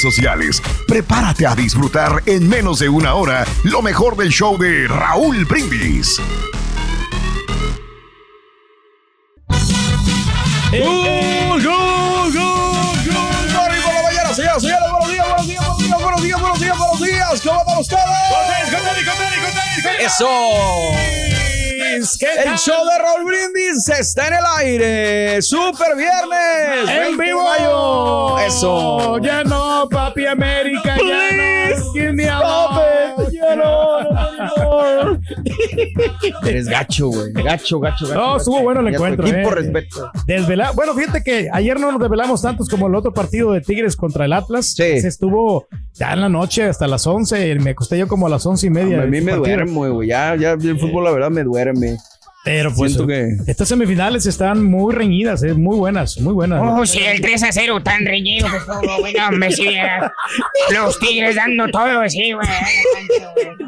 sociales. Prepárate a disfrutar en menos de una hora lo mejor del show de Raúl Brindis. ¡Gol, gol, gol, gol! ¡Morning por la mañana, señoras, señores! ¡Buenos días, buenos días, buenos días, buenos días, buenos días, buenos días! ¿Cómo están ustedes? ¡Con tenis, con tenis, con tenis, con tenis! ¡Eso! El show de Raúl Brindis está en el aire. ¡Super viernes! ¡En 20 de vivo! mayo. ¡Eso! Ya no, papi América, ya Please, no. Give me a Eres gacho, güey. Gacho, gacho, gacho. No, estuvo bueno el encuentro. Equipo, eh. respeto. Desvela- Bueno, fíjate que ayer no nos desvelamos tantos como el otro partido de Tigres contra el Atlas. Sí. Estuvo ya en la noche hasta las 11. Me acosté yo como a las once y media. A mí me partido. duerme, güey. Ya, ya el fútbol, la verdad, me duerme. Pero pues Siento que- estas semifinales están muy reñidas, eh, muy buenas, muy buenas. Oh, sí, el 3 a 0 tan reñido que estuvo, güey. No, sí, Los tigres dando todo, sí, güey.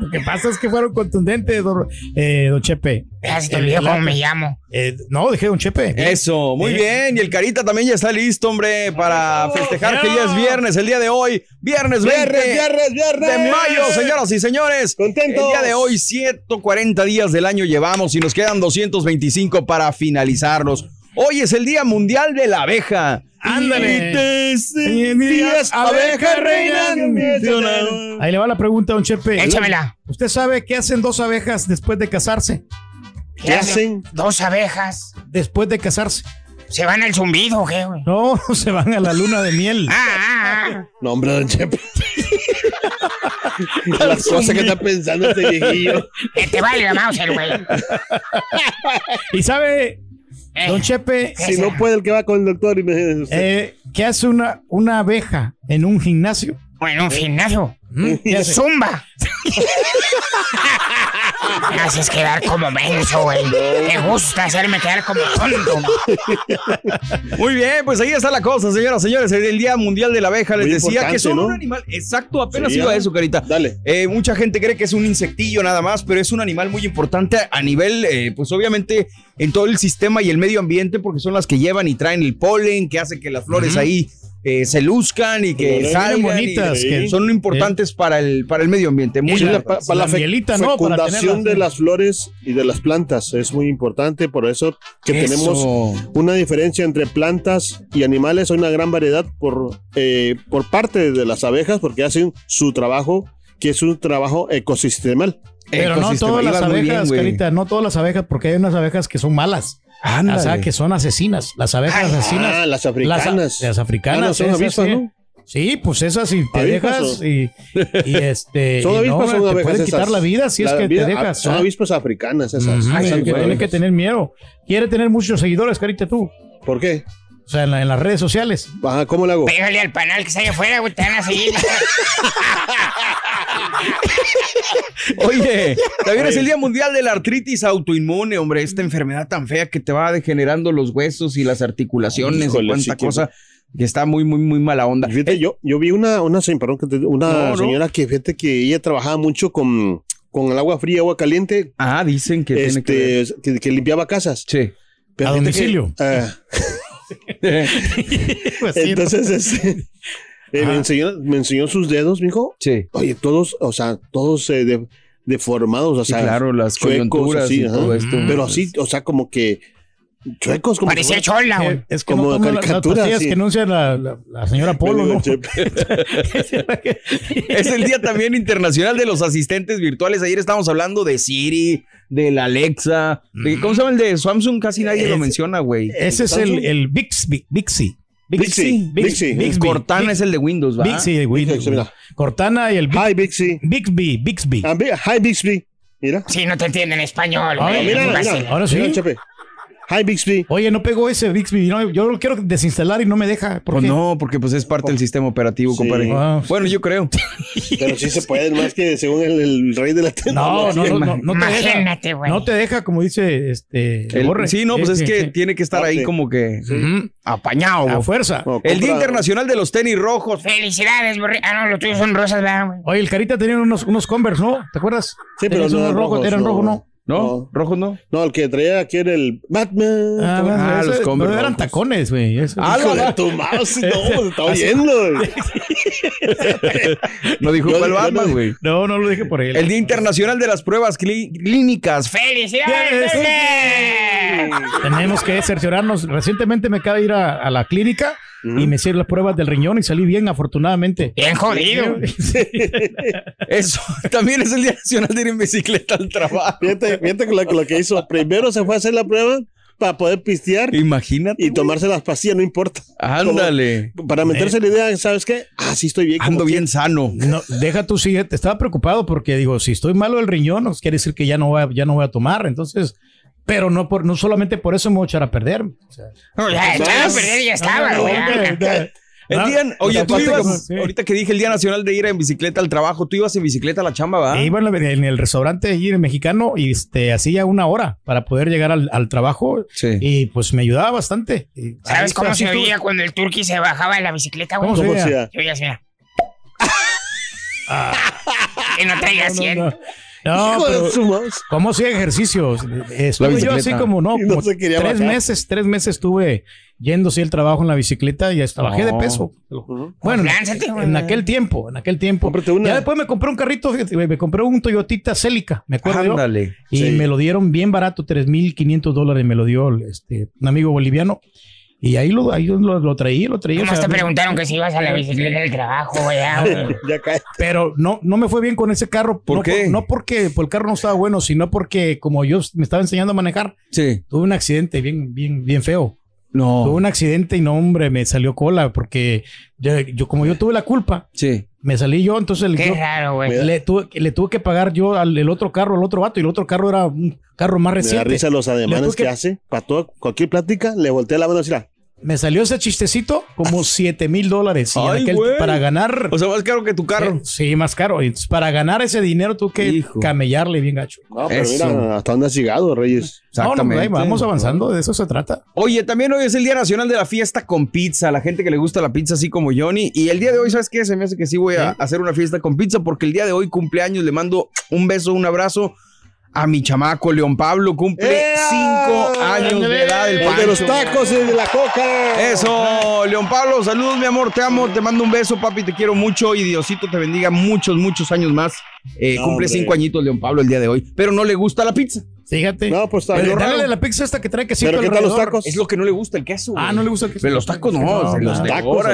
Lo que pasa es que fueron contundentes, don, eh, don Chepe. Ya se te olvidó cómo me llamo. Eh, no, dije don Chepe. Eso, muy Eh. bien. Y el Carita también ya está listo, hombre, para festejar que ya es viernes, el día de hoy. Viernes 20 Viernes, viernes, viernes. de mayo, señoras y señores. Contentos. El día de hoy, 140 días del año llevamos y nos quedan 225 para finalizarlos. Hoy es el Día Mundial de la Abeja. Ándale. Sentías abeja reina. Ahí le va la pregunta, don Chepe. Échamela. ¿Usted sabe qué hacen dos abejas después de casarse? ¿Qué hacen? Dos abejas. Después de casarse. ¿Se van al zumbido o qué, güey? No, se van a la luna de miel. Ah, ah, ah. No, hombre, don Chepe. Las cosas que está pensando este viejillo. Que te valga Mauser, güey. ¿Y sabe, Eh, don Chepe, Si no puede el que va con el doctor, imagínese usted. eh, qué hace una, una abeja en un gimnasio? Bueno, un gimnasio. ¿Mm? ¿Qué hace? Zumba. Me haces quedar como menso, güey. Te gusta hacerme quedar como tonto. Muy bien, pues ahí está la cosa, señoras y señores. El Día Mundial de la Abeja les Muy decía que son ¿no? un animal. Exacto, apenas Sí, iba a eso, Carita. Dale. Eh, mucha gente cree que es un insectillo nada más, pero es un animal muy importante a nivel, eh, pues obviamente, en todo el sistema y el medio ambiente, porque son las que llevan y traen el polen, que hace que las flores ahí eh, se luzcan y que y- bonitas, y que- son importantes para, el, para el medio ambiente. Muy la- la- pa- para la, la fecundación de las flores y de las plantas es muy importante, por eso que Eso. tenemos una diferencia entre plantas y animales, hay una gran variedad por, eh, por parte de las abejas, porque hacen su trabajo, que es un trabajo ecosistemal. Pero no todas las bien, abejas. Carita, no todas las abejas, porque hay unas abejas que son malas. Ándale. O sea, que son asesinas. Las abejas asesinas. Ah, las africanas. Las, las africanas. Ah, no, son esas, avispas, sí. ¿no? Sí, pues esas si te ¿Avispas dejas y, y este. ¿Son y avispas no, son te pueden esas? quitar la vida si es que vida- te ah, dejas. Son ¿ah? avispas africanas esas. Hay que- son tiene que tener miedo. Quiere tener muchos seguidores, Carita, tú. ¿Por qué? Sea, en, la- en las redes sociales. Ajá, ¿cómo le hago? Pégale al panal que está allá afuera, güey. Te van a seguir. Oye, también es el Día Mundial de la Artritis Autoinmune, hombre. Esta enfermedad tan fea que te va degenerando los huesos y las articulaciones Híjole, y cuánta sí cosa que está muy, muy, muy mala onda. Fíjate, yo, yo vi una, una, perdón, que te- una No, no. señora que fíjate que ella trabajaba mucho con, con el agua fría, agua caliente, Ah, dicen que tiene que ver. este, que, que limpiaba casas. Sí. Pero A que- domicilio. Pues sí, entonces, este, eh, me, enseñó, me enseñó sus dedos, mijo. Sí. Oye, todos, o sea, todos eh, de- deformados, o Sí, sea, claro, las chuecos, coyunturas así, y todo esto. Pero así, o sea, como que chuecos, como Parecía chola, güey. Eh, es que como no toman las- sí. que anuncia la, la- la señora Polo, ¿no? Es el día también internacional de los asistentes virtuales. Ayer estábamos hablando de Siri, del Alexa. de- ¿Cómo se llama el de Samsung? Casi nadie lo Es- menciona, güey. Ese es el, el Bixby. Bixby. Bixby, Cortana es el de Windows, ¿va? Bixby de Windows. Cortana y el Hi, Bixby. Bixby. Bixby. Ah, Hi, Bixby. Mira. Sí, no te entienden español, Ah, güey. mira, mira. Ahora sí. Mira, Chepe. Hi, Bixby. Oye, no pegó ese Bixby. No, yo lo quiero desinstalar y no me deja. ¿Por Pues qué? no, porque pues es parte del sistema operativo, Sí. compadre. Ah. Bueno, yo creo. Pero sí se puede, más que según el, el rey de la No, no, tecnología. no, no, no te deja. Imagínate, güey. No te deja, como dice este. El- Borre. sí, no, pues es que sí. tiene que estar ahí como que Ujú. apañado. A fuerza. No, El Día Internacional de los Tenis Rojos. Felicidades, borre. Ah, no, los tuyos son rosas, ¿verdad, güey? Oye, el Carita tenía unos, unos Converse, ¿no? ¿Te acuerdas? Sí, pero no eran rojos. rojos, Eran no. rojos, ¿no? ¿No? No. ¿Rojos no? No, el que traía aquí era el Batman. Ah, Ah, los Converse no, eran rojos. tacones, güey. eso. Ah, la- de tu mouse, no, se está oyendo. No dijo cuál Batman, no- güey. No, no lo dije por él. El Día Internacional de las Pruebas Clí- Clínicas. ¡Felicidades! Tenemos que cerciorarnos. Recientemente me acaba de ir a, a la clínica y me hicieron las pruebas del riñón y salí bien, afortunadamente. Bien jodido. Eso. También es el Día Nacional de ir en bicicleta al trabajo. Fíjate, fíjate con lo, con lo que hizo. Primero se fue a hacer la prueba para poder pistear Imagínate. y tomarse las pastillas, no importa. Ándale. Como para meterse la idea, ¿sabes qué? Ah, sí estoy bien. Ando que- bien sano. No, deja tú siguiente. Estaba preocupado porque digo, si estoy malo del riñón, pues quiere decir que ya no voy a, ya no voy a tomar. Entonces, pero no por, no solamente por eso me voy a echar a perder. O sea, No, ya, echado a perder y ya estaba, no, güey. El Ah, día, oye, tú ibas, como- sí. ahorita que dije el Día Nacional de ir en bicicleta al trabajo, tú ibas en bicicleta a la chamba, ¿va? E iba en, el restaurante allí en el mexicano y este, hacía una hora para poder llegar al, al trabajo Sí. y pues me ayudaba bastante. Y ¿Sabes cómo se oía cuando el turqui se bajaba de la bicicleta, güey? ¿Cómo se ¿Cómo? Se oía así, mira. Que no traiga No, 100. no, no. No, Hijo pero de su. ¿cómo hacía ejercicios? Estuve yo bicicleta. así como no, tres bajar. meses, tres meses estuve yendo así el trabajo en la bicicleta y hasta bajé de peso. Bueno, Lánzate, en aquel tiempo, en aquel tiempo. Ya después me compré un carrito, me compré un Toyotita Celica, me acuerdo yo. Ándale. Y Sí. me lo dieron bien barato, 3.500 dólares me lo dio este, un amigo boliviano. Y ahí lo, ahí lo, lo traí, lo traí. o Nomás sea, te preguntaron que si ibas a la bicicleta del trabajo, güey. ya, güey. Pero no, no me fue bien con ese carro. ¿Por no qué? no porque pues, el carro no estaba bueno, sino porque como yo me estaba enseñando a manejar, Sí. tuve un accidente bien, bien, bien feo. Tuve No. un accidente y no, hombre, me salió cola porque yo, yo- como yo tuve la culpa, Sí. me salí yo, entonces Qué yo- raro, güey. le, tuve, le tuve que pagar yo al el otro carro, al otro vato, y el otro carro era un carro más Me da reciente. risa los ademanes tuve que que- hace. Para todo, cualquier plática, le voltea la mano y decirá, Me salió ese chistecito como 7 mil dólares. Para ganar. O sea, más caro que tu carro. Sí, más caro. Entonces, para ganar ese dinero tuve que Hijo. camellarle bien gacho. no, pero Eso. mira, hasta dónde has llegado, Reyes. No, no, ahí vamos avanzando, de eso se trata. Oye, también hoy es el Día Nacional de la Fiesta con Pizza. La gente que le gusta la pizza así como Johnny. Y el día de hoy, ¿sabes qué? Se me hace que sí voy a hacer una fiesta con pizza porque el día de hoy cumpleaños. Le mando un beso, un abrazo a mi chamaco León Pablo. Cumple ¡Ea! cinco años de edad. El, El de los tacos y de la coca. Eso, León Pablo, saludos mi amor, te amo, te mando un beso, papi, te quiero mucho y Diosito te bendiga muchos, muchos años más. Eh, cumple cinco añitos León Pablo el día de hoy, pero no le gusta la pizza. Fíjate. No, pues está Eh, bien. Dale la pizza esta que trae quesito Pero ¿qué tal los tacos? Es lo que no le gusta el queso. Ah, no le gusta el queso. Pero los tacos no, No, se los no. Tacos,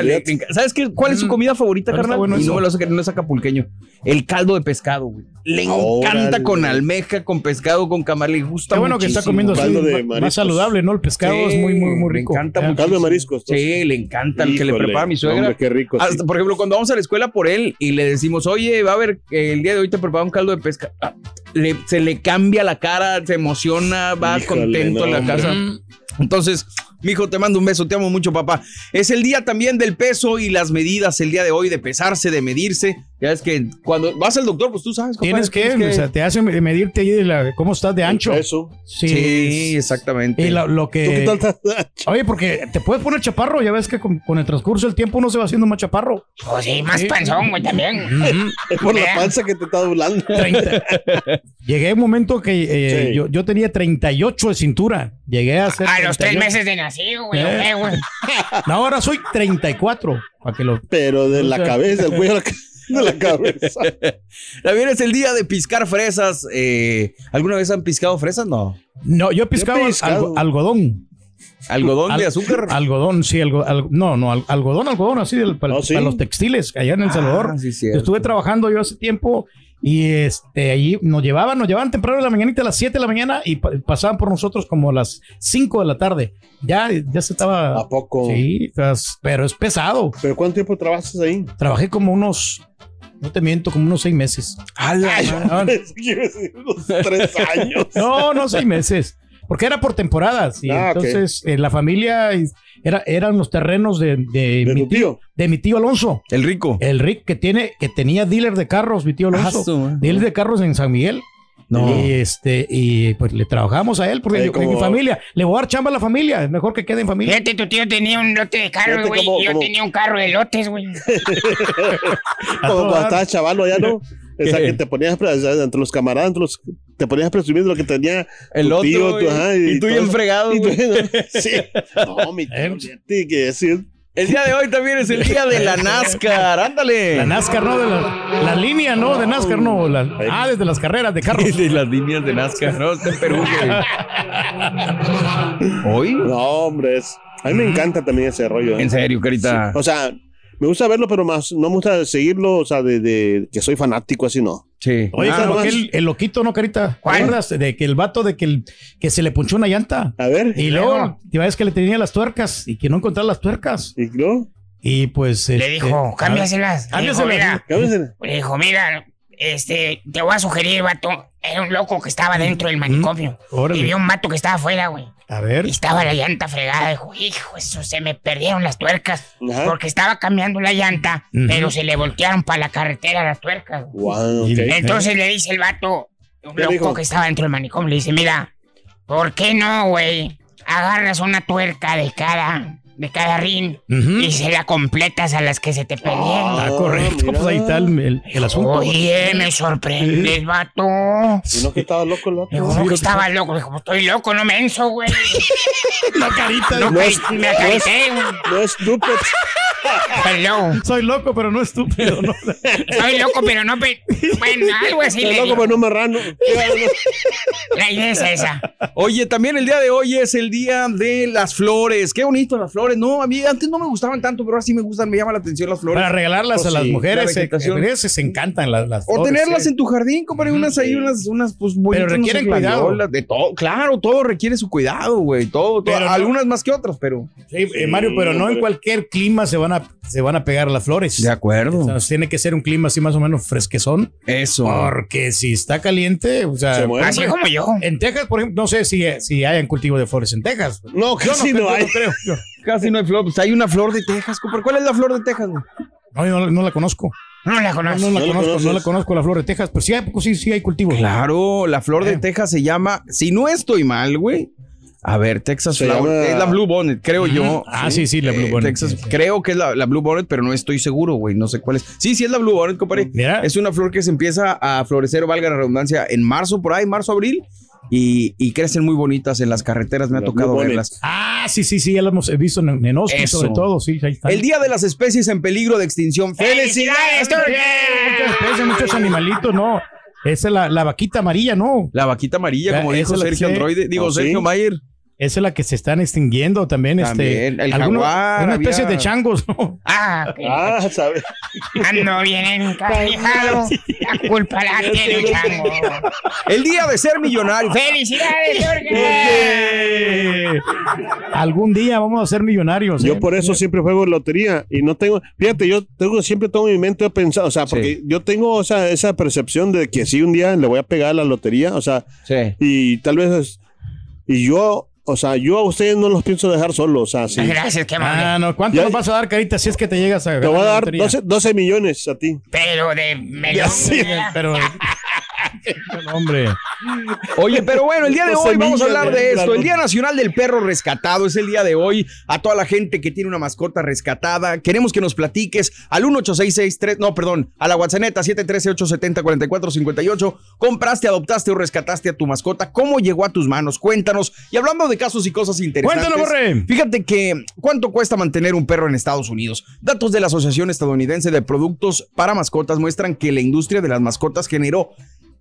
¿Sabes qué, cuál es su Mm. comida favorita, carnal? bueno y no me lo saca, no es acapulqueño. El caldo de pescado, güey. Le Órale. encanta con almeja, con pescado, con camarón, le gusta Qué bueno que está comiendo así, Caldo de más mariscos. saludable, ¿no? El pescado Sí, es muy, muy, muy rico. Le encanta mucho. Caldo de mariscos. Sí, le encanta el que le prepara mi suegra. hombre, qué rico, sí. Por ejemplo, cuando vamos a la escuela por él y le decimos, oye, va a ver, el día de hoy te prepara un caldo de pesca. Ah, le- se le cambia la cara, se emociona, va Híjole, contento no, a la hombre. casa. Entonces, Mijo, te mando un beso, te amo mucho, papá. Es el día también del peso y las medidas, el día de hoy, de pesarse, de medirse. Ya es que cuando vas al doctor, pues tú sabes. compadre, Tienes que, o sea, te hacen medirte ahí de la- cómo estás de ancho. Eso. Sí, Sí, exactamente. Y lo, lo ¿Tú que. qué tal estás? Oye, porque te puedes poner chaparro, ya ves que con, con el transcurso del tiempo uno se va haciendo más chaparro. Pues sí, más panzón, güey, también. Es por la panza que te está doblando. 30. Llegué a un momento que eh, Sí. yo, yo tenía 38 de cintura. Llegué a ser. A los tres 38. meses de nacido, güey. Eh. ¿o qué, güey? No, ahora soy 34. Para que lo. Pero de la O sea- cabeza, el cuello a la ca- de la cabeza. También es el día de piscar fresas. eh, ¿Alguna vez han piscado fresas? No. No, yo pescado. algo- algodón. ¿Algodón Al- de azúcar? Algodón, sí, algo, al- no, no, al- algodón, algodón, así del- para, Oh, ¿sí? para los textiles allá en El Salvador. Ah, sí, cierto. Estuve trabajando yo hace tiempo y este allí nos llevaban, nos llevaban temprano de la mañanita a las 7 de la mañana y pa- pasaban por nosotros como a las 5 de la tarde. Ya, ya se estaba. ¿A poco? Sí, pues, pero es pesado. ¿Pero cuánto tiempo trabajas ahí? Trabajé como unos, no te miento, como unos seis meses. Unos tres años. No, no seis meses. Porque era por temporadas. Y Ah, ok. entonces eh, la familia era, eran los terrenos de, de ¿De mi tío, tío? de mi tío Alonso. El rico. El Rick que tiene, que tenía dealer de carros, mi tío Alonso. Dealer de carros en San Miguel. No. Y este, y pues le trabajamos a él, porque yo- en mi como- familia, le voy a dar chamba a la familia, es mejor que quede en familia. Fíjate, tu tío tenía un lote de carros, güey. y yo tenía un carro de lotes, güey. Como cuando estabas chavalo ya, ¿no? O sea, que te ponías sea, entre los camaradas, entre los, te ponías presumiendo lo que tenía El tu otro, tío, tu- y- ajá, y tú eso. fregado, Y tú- güey. sí. No, mi tío, fíjate que sí. El día de hoy también es el día de la NASCAR. Ándale. La NASCAR, ¿no? De la, la línea, ¿no? De NASCAR, no. La- ah, desde las carreras de carros. de las líneas de NASCAR. No, está en Perú, güey. ¿Hoy? No, hombre, es- a mí me encanta también ese rollo. ¿eh? En serio, carita. O sea, me gusta verlo, pero más no me gusta seguirlo, o sea, de, de que soy fanático así, no. Sí. Oye, más. aquel, el loquito, ¿no, Carita? ¿Te ¿Cuál? acuerdas? De que el vato de que, el, que se le punchó una llanta. A ver. Y luego, ya ves que le tenía las tuercas y que no encontraba las tuercas. ¿Y no? Y pues. Le este, dijo, cámbiaselas. Cámbiaselas. le dijo, mira, este, te voy a sugerir, vato. Era un loco que estaba dentro del manicomio. Órale. Y vio un vato que estaba afuera, güey. A ver. Y estaba la llanta fregada. Dijo, hijo, eso se me perdieron las tuercas. Ajá. Porque estaba cambiando la llanta, pero se le voltearon para la carretera las tuercas. Wow, Entonces le dice el vato, un ¿Qué loco dijo? que estaba dentro del manicomio, le dice, mira, ¿por qué no, güey? Agarras una tuerca de cada, de cada rin y se la completas a las que se te perdieron. Ah, correcto. mira. Pues ahí está el, el- el asunto. Oye, me sorprendes, vato. ¿Y no que estaba loco el vato? Dijo, no, que estaba loco. Dijo, pues estoy loco, no menso, güey. La carita. No, No es- me no es- acarité, güey. No es estúpido. Perdón. Soy loco, pero no estúpido. ¿no? Soy loco, pero no... pe- Bueno, algo así le Estoy loco, digo. pero no marrano. La idea es esa. Oye, también el día de hoy es el día de las flores. Qué bonito las flores. No, a mí antes no me gustaban tanto, pero ahora sí me gustan, me llama la atención las flores. Para regalarlas Pues a las sí, mujeres, la se, se encantan las, las O flores, tenerlas sí. en tu jardín, compadre, unas ahí, unas, unas, pues, bonitas. Pero requieren no sé, cuidado. gladiolas, De todo, claro, todo requiere su cuidado, güey. Todo, todo. Pero no- algunas más que otras, pero. Sí, eh, Mario, pero no en cualquier clima se van a, se van a pegar las flores. acuerdo. O sea, tiene que ser un clima así más o menos fresquezón. Eso. Porque si está caliente, o sea, Se muere. Así como yo. en Texas, por ejemplo, no sé si, si hay un cultivo de flores en Texas. No, casi no, yo hay. creo. Yo- Casi no hay flor. Pues hay una flor de Texas, compadre. ¿Cuál es la flor de Texas, güey? No, yo no, no la conozco. No la No, conozco. no la ¿No la conozco, no la conozco la flor de Texas, pero sí hay, sí, sí hay cultivos. Claro, la flor de Eh. Texas se llama, si no estoy mal, güey. A ver, Texas Se Flower. llama- Es la Blue Bonnet, creo yo. Ah, sí, sí, la Blue Eh, Bonnet, Texas, sí, sí. creo que es la, la Blue Bonnet, pero no estoy seguro, güey. No sé cuál es. Sí, sí es la Blue Bonnet, compadre. Mira. Es una flor que se empieza a florecer, valga la redundancia, en marzo, por ahí, marzo, abril. Y, y crecen muy bonitas en las carreteras, me ha tocado verlas. Ah, sí, sí, sí, ya lo hemos visto en, en Austin, Eso. sobre todo, sí, ahí está. El Día de las Especies en Peligro de Extinción. ¡Felicidades, Muchas especies, muchos animalitos, no. Esa es la, la vaquita amarilla, ¿no? La vaquita amarilla, como Esa dijo Sergio. Androide. Digo, ¿Oh, sí? Sergio Mayer. Esa es la que se están extinguiendo también. También, este, el algunos- jaguar, Una especie había- de changos, ¿no? Ah, ok. Ah, ¿sabes? Ando bien encabrijado. La culpa la tiene el chango. El Día de ser millonario. ¡Felicidades! Eh, Algún día vamos a ser millonarios. Yo ¿eh? por eso siempre juego lotería y no tengo, fíjate, yo tengo siempre todo mi mente pensado, o sea, porque Sí. yo tengo o sea, esa percepción de que sí un día le voy a pegar a la lotería, o sea, Sí. y tal vez es- y yo o sea, yo a ustedes no los pienso dejar solos, o sea, sí. Gracias, qué amable. Ah, no, ¿cuánto Ya- nos vas a dar, carita, si es que te llegas a Te voy a dar lotería? 12, 12 millones a ti. Pero de melón. sí, Pero, hombre. Oye, pero bueno, el día de hoy vamos a hablar de esto. El Día Nacional del Perro Rescatado es el día de hoy. A toda la gente que tiene una mascota rescatada, queremos que nos platiques al 18663, no, perdón, a la WhatsApp 713-870-4458. ¿Compraste, adoptaste o rescataste a tu mascota? ¿Cómo llegó a tus manos? Cuéntanos. Y hablando de casos y cosas interesantes. Cuéntanos, Borre. Fíjate que, ¿cuánto cuesta mantener un perro en Estados Unidos? Datos de la Asociación Estadounidense de Productos para Mascotas muestran que la industria de las mascotas generó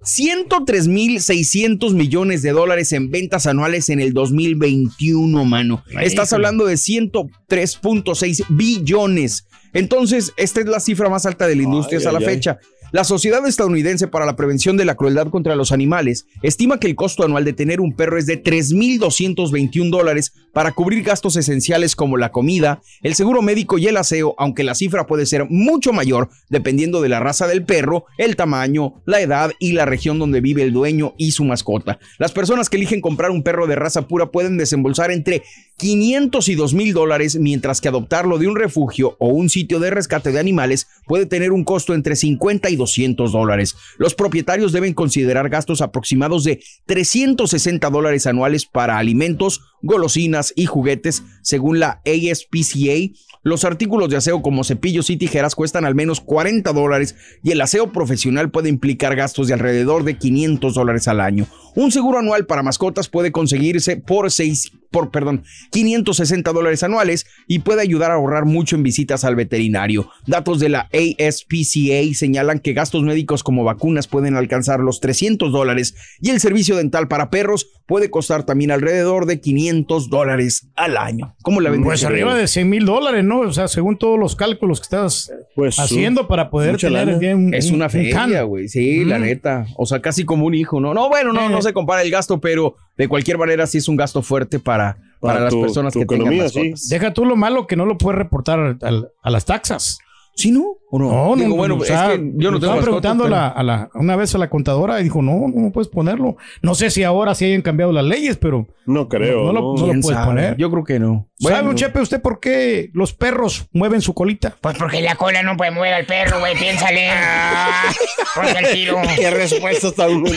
103.600 millones de dólares en ventas anuales en el 2021, mano. Ay, Estás híjole. hablando de 103.6 billones. Entonces, esta es la cifra más alta de la industria Ay, hasta la ay, fecha. La Sociedad Estadounidense para la Prevención de la Crueldad contra los Animales estima que el costo anual de tener un perro es de 3.221 dólares para cubrir gastos esenciales como la comida, el seguro médico y el aseo, aunque la cifra puede ser mucho mayor dependiendo de la raza del perro, el tamaño, la edad y la región donde vive el dueño y su mascota. Las personas que eligen comprar un perro de raza pura pueden desembolsar entre 500 y 2.000 dólares, mientras que adoptarlo de un refugio o un sitio de rescate de animales puede tener un costo entre 50 y 200 dólares. Los propietarios deben considerar gastos aproximados de 360 dólares anuales para alimentos, golosinas y juguetes, según la ASPCA. Los artículos de aseo como cepillos y tijeras cuestan al menos 40 dólares y el aseo profesional puede implicar gastos de alrededor de 500 dólares al año. Un seguro anual para mascotas puede conseguirse por 6, por, perdón, 560 dólares anuales y puede ayudar a ahorrar mucho en visitas al veterinario. Datos de la ASPCA señalan que gastos médicos como vacunas pueden alcanzar los 300 dólares y el servicio dental para perros puede costar también alrededor de 500 dólares al año. ¿Cómo la ven? Pues arriba de 100 mil dólares, ¿no? O sea, según todos los cálculos que estás Pues, haciendo para poder tener bien un- Es un- una un feria, güey. Sí, la neta. O sea, casi como un hijo, ¿no? No, bueno, no, Eh. no se compara el gasto, pero de cualquier manera sí es un gasto fuerte para, para, Para las personas que economía, tengan mascotas. Deja tú lo malo que no lo puedes reportar al- a las taxas. ¿Sí, no? ¿O no? No, no, Digo, no, bueno, o es que yo no tengo estaba preguntando a pero- la, a la- una vez a la contadora y dijo, no, no puedes ponerlo. No sé si ahora sí hayan cambiado las leyes, pero No creo. No, no lo- ¿no? no lo ¿Quién puedes sabe? poner. Yo creo que no. ¿sabe, Bueno, un Chepe, usted por qué los perros mueven su colita? Pues porque la cola no puede mover al perro, güey, piénsale. Porque el tiro. Qué respuesta tan hombre.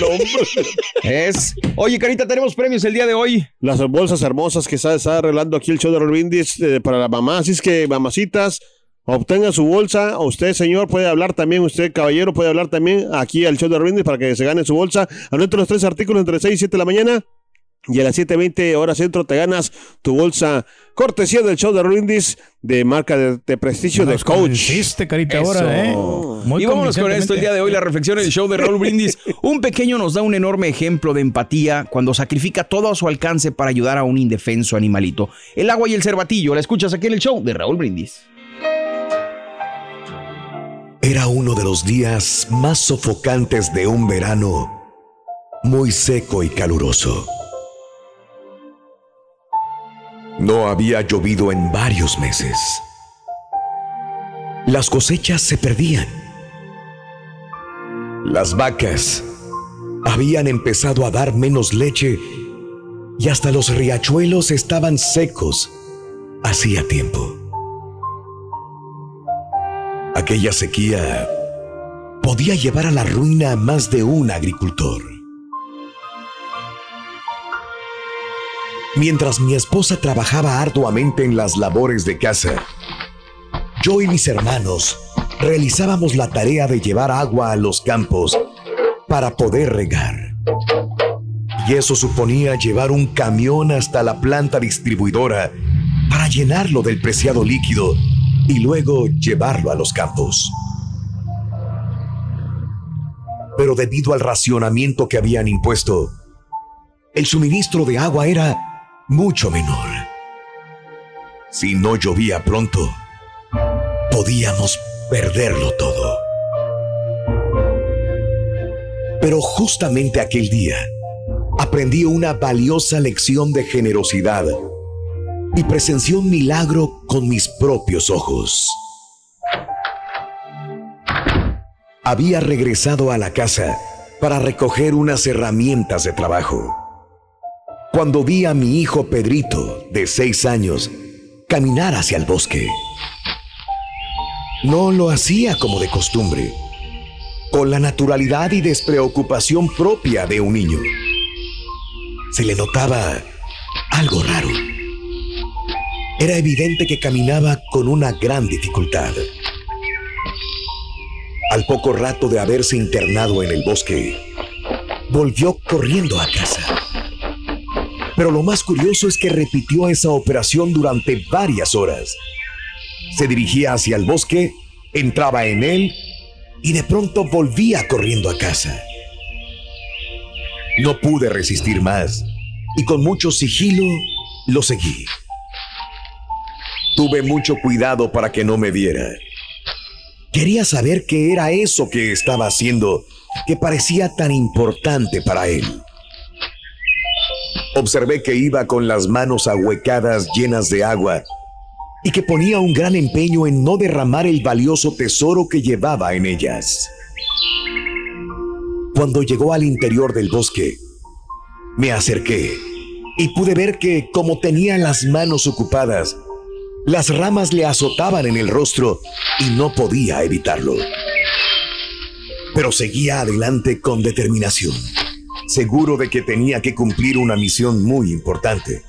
es. Oye, Carita, tenemos premios el día de hoy. Las bolsas hermosas que está, está arreglando aquí el show de Rolvindis eh, para la mamá. Así es que, mamacitas, obtenga su bolsa. O usted, señor, puede hablar también. Usted, caballero, puede hablar también aquí al show de Rolvindis para que se gane su bolsa. Anote los tres artículos entre 6 y 7 de la mañana. Y a las 7.20 horas centro te ganas tu bolsa cortesía del show de Rolvindis de marca de, de prestigio de coach. carita, ahora, ¿eh? Muy y vámonos con esto el día de hoy, la reflexión del show de Raúl Brindis. Un pequeño nos da un enorme ejemplo de empatía cuando sacrifica todo a su alcance para ayudar a un indefenso animalito. El agua y el cervatillo, la escuchas aquí en el show de Raúl Brindis. Era uno de los días más sofocantes de un verano muy seco y caluroso. No había llovido en varios meses. Las cosechas se perdían. Las vacas habían empezado a dar menos leche y hasta los riachuelos estaban secos hacía tiempo. Aquella sequía podía llevar a la ruina a más de un agricultor. Mientras mi esposa trabajaba arduamente en las labores de casa, yo y mis hermanos realizábamos la tarea de llevar agua a los campos para poder regar. Y eso suponía llevar un camión hasta la planta distribuidora para llenarlo del preciado líquido y luego llevarlo a los campos. Pero debido al racionamiento que habían impuesto, el suministro de agua era mucho menor. Si no llovía pronto, podíamos perderlo todo. Pero justamente aquel día aprendí una valiosa lección de generosidad y presencié un milagro con mis propios ojos. Había regresado a la casa para recoger unas herramientas de trabajo cuando vi a mi hijo Pedrito, de seis años, caminar hacia el bosque. No lo hacía como de costumbre, con la naturalidad y despreocupación propia de un niño. Se le notaba algo raro. Era evidente que caminaba con una gran dificultad. Al poco rato de haberse internado en el bosque, volvió corriendo a casa. Pero lo más curioso es que repitió esa operación durante varias horas. Se dirigía hacia el bosque, entraba en él y de pronto volvía corriendo a casa. No pude resistir más y con mucho sigilo lo seguí. Tuve mucho cuidado para que no me viera. Quería saber qué era eso que estaba haciendo que parecía tan importante para él. Observé que iba con las manos ahuecadas llenas de agua y que ponía un gran empeño en no derramar el valioso tesoro que llevaba en ellas. Cuando llegó al interior del bosque, me acerqué y pude ver que, como tenía las manos ocupadas, las ramas le azotaban en el rostro y no podía evitarlo. Pero seguía adelante con determinación, seguro de que tenía que cumplir una misión muy importante.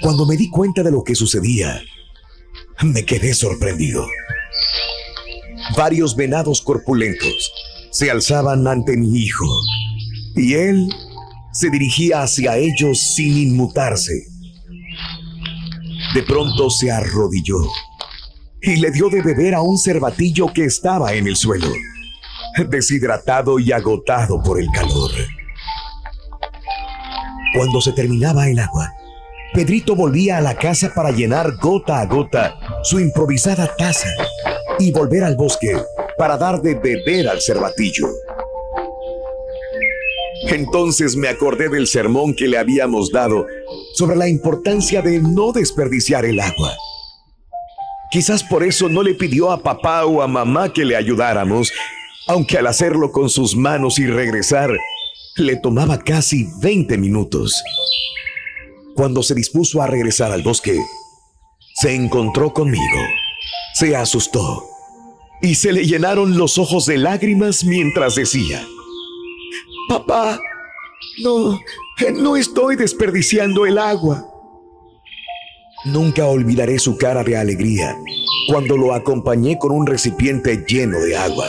Cuando me di cuenta de lo que sucedía, me quedé sorprendido. Varios venados corpulentos se alzaban ante mi hijo y él se dirigía hacia ellos sin inmutarse. De pronto se arrodilló y le dio de beber a un cervatillo que estaba en el suelo, deshidratado y agotado por el calor. Cuando se terminaba el agua, Pedrito volvía a la casa para llenar gota a gota su improvisada taza y volver al bosque para dar de beber al cervatillo. Entonces me acordé del sermón que le habíamos dado sobre la importancia de no desperdiciar el agua. Quizás por eso no le pidió a papá o a mamá que le ayudáramos, aunque al hacerlo con sus manos y regresar, le tomaba casi 20 minutos. Cuando se dispuso a regresar al bosque, se encontró conmigo, se asustó y se le llenaron los ojos de lágrimas mientras decía, Papá, no, no estoy desperdiciando el agua. Nunca olvidaré su cara de alegría cuando lo acompañé con un recipiente lleno de agua.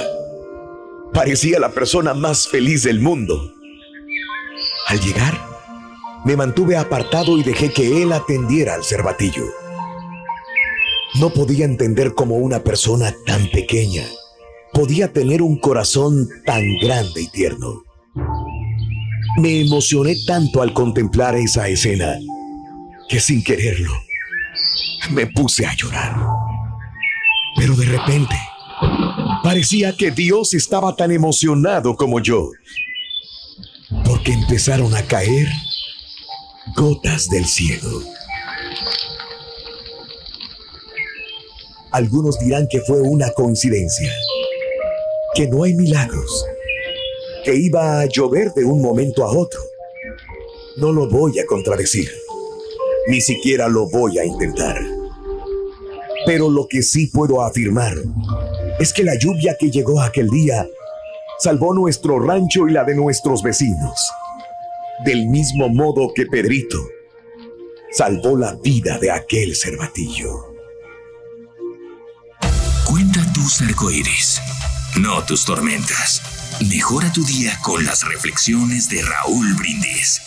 Parecía la persona más feliz del mundo. Al llegar, me mantuve apartado y dejé que él atendiera al cervatillo. No podía entender cómo una persona tan pequeña podía tener un corazón tan grande y tierno. Me emocioné tanto al contemplar esa escena que sin quererlo me puse a llorar. Pero de repente parecía que Dios estaba tan emocionado como yo, porque empezaron a caer gotas del cielo. Algunos dirán que fue una coincidencia, que no hay milagros que iba a llover de un momento a otro. No lo voy a contradecir, ni siquiera lo voy a intentar. Pero lo que sí puedo afirmar es que la lluvia que llegó aquel día salvó nuestro rancho y la de nuestros vecinos, del mismo modo que Pedrito salvó la vida de aquel cervatillo. Cuenta tus arcoíris, no tus tormentas. Mejora tu día con las reflexiones de Raúl Brindis.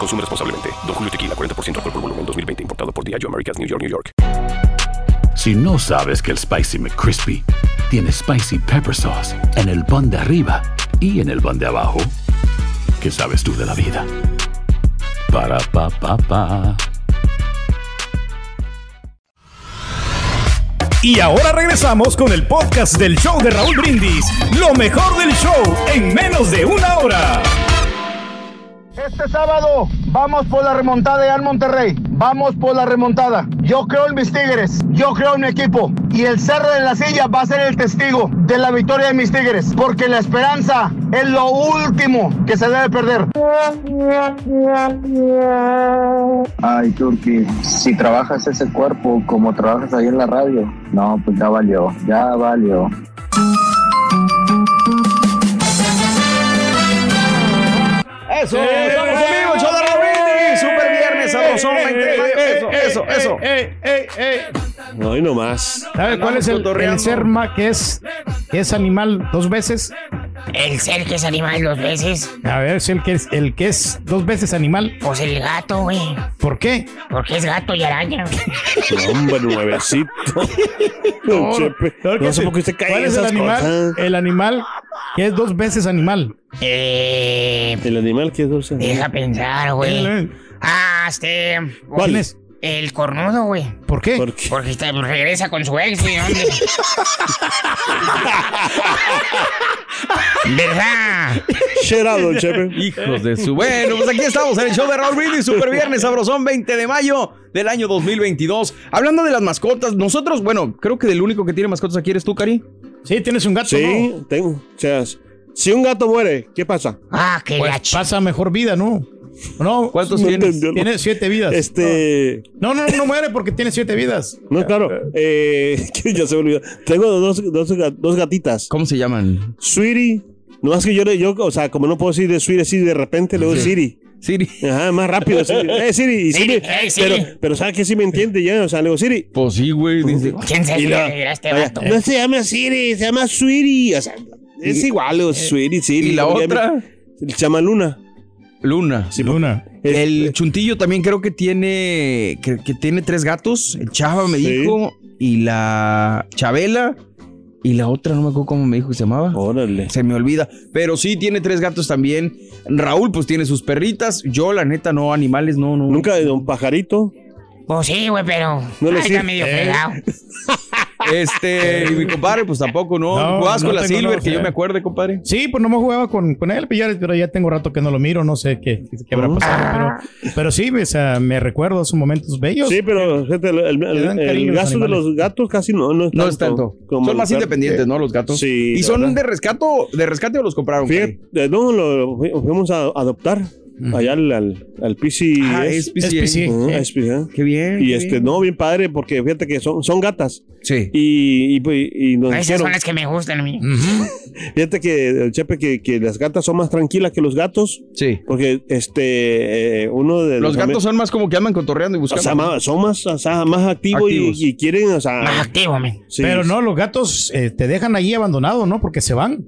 Consume responsablemente. Don Julio Tequila, 40% alcohol por volumen, 2020. Importado por Diageo Americas, New York, New York. Si no sabes que el Spicy McCrispy tiene Spicy Pepper Sauce en el pan de arriba y en el pan de abajo, ¿qué sabes tú de la vida? Para, pa, pa, pa. Y ahora regresamos con el podcast del show de Raúl Brindis. Lo mejor del show en menos de una hora. Este sábado vamos por la remontada ya en Monterrey. Vamos por la remontada. Yo creo en mis Tigres. Yo creo en mi equipo. Y el Cerro de la Silla va a ser el testigo de la victoria de mis Tigres. Porque la esperanza es lo último que se debe perder. Ay, Turki, si trabajas ese cuerpo como trabajas ahí en la radio, no, pues ya valió, ya valió. Eso, estamos amigos, show de Brindis, super viernes, sabrosón, eso, eso, eso. Ey, ey, ey. No, y no más. ¿Sabe cuál es el, el ser ma- que es, que es animal dos veces? El ser que es animal dos veces. A ver, es el que es, el que es dos veces animal. Pues el gato, güey. ¿Por qué? Porque es gato y araña. No, hombre, nuevecito. Chepe, no sé por qué usted cae ¿Cuál en es el animal? cosas. El animal que es dos veces animal. Eh, El animal que es dulce. deja pensar, güey. Ah, este. ¿Cuál es? El cornudo, güey. ¿Por qué? ¿Por qué? Porque está- regresa con su ex, güey. ¿Verdad? Don Chepe. Hijos de su. Bueno, pues aquí estamos en el show de Raúl Brindis, super viernes, sabrosón, 20 de mayo del año 2022. Hablando de las mascotas, nosotros, bueno, creo que del único que tiene mascotas aquí eres tú, Cari. Sí, tienes un gato, Sí, ¿no? tengo. O sea, si un gato muere, ¿qué pasa? Ah, qué Pues gacho. pasa mejor vida, ¿no? No, ¿Cuántos No tienes? tiene siete vidas. Este. No, no, no, no muere porque tiene siete vidas. No, claro. Eh, ya se me olvidó. Tengo dos, dos, dos gatitas. ¿Cómo se llaman? Sweetie. No más que yo, le- yo, o sea, como no puedo decir de Sweetie así de repente, le digo Siri. Siri. Ajá, más rápido. Siri. Eh, Siri. y Siri, Siri. eh, Siri. Pero, pero ¿sabes que sí me entiende ya? O sea, le digo Siri. Pues sí, güey. Dice. ¿Quién se la- este Vaya, vato? No se llama Siri, se llama Sweetie. O sea, es igual, le digo, Sweetie, Siri. ¿Y la otra? Se llama Luna. Luna. Luna. El chuntillo también creo que tiene que, que tiene tres gatos. El Chava me Sí. dijo y la Chabela y la otra no me acuerdo cómo me dijo que se llamaba. Órale. Se me olvida. Pero sí tiene tres gatos también. Raúl pues tiene sus perritas. Yo la neta no animales no no. Nunca de un pajarito. Pues sí, güey, pero. No le medio Eh. pegado. Este y mi compadre pues tampoco no. No, Jugabas no con la Silver nada, que yo me acuerde compadre. Sí, pues no me jugaba con, con él, pero ya, pero ya tengo rato que no lo miro, no sé qué, qué habrá pasado. Pero, pero sí, o sea, me recuerdo esos momentos bellos. Sí, pero fíjate, el, el- el los gasto de los gatos casi no, no es No es tanto. como Son más independientes, ¿no? Los gatos. Sí. ¿Y son verdad. de rescato, de rescate o los compraron? Fíjate, eh, no, lo fu- fuimos a adoptar allá al, al, al PCS. Ah, SPCA. SPCA. Ajá, eh. SPCA. Qué bien. Y qué este, bien. no, bien padre, porque fíjate que son, son gatas. Sí. Y, y, pues, y nos Esas dijeron, son las que me gustan a mí. fíjate que, el Chepe, que, que las gatas son más tranquilas que los gatos. Sí. Porque este, eh, uno de Los gatos son más como que andan contorreando y o buscando. sea, más, son más, o sea, más activos, y- Activos. Y, quieren, o sea, Más activo, men. sí. Pero no, los gatos eh, te dejan ahí abandonado, ¿no? Porque se van.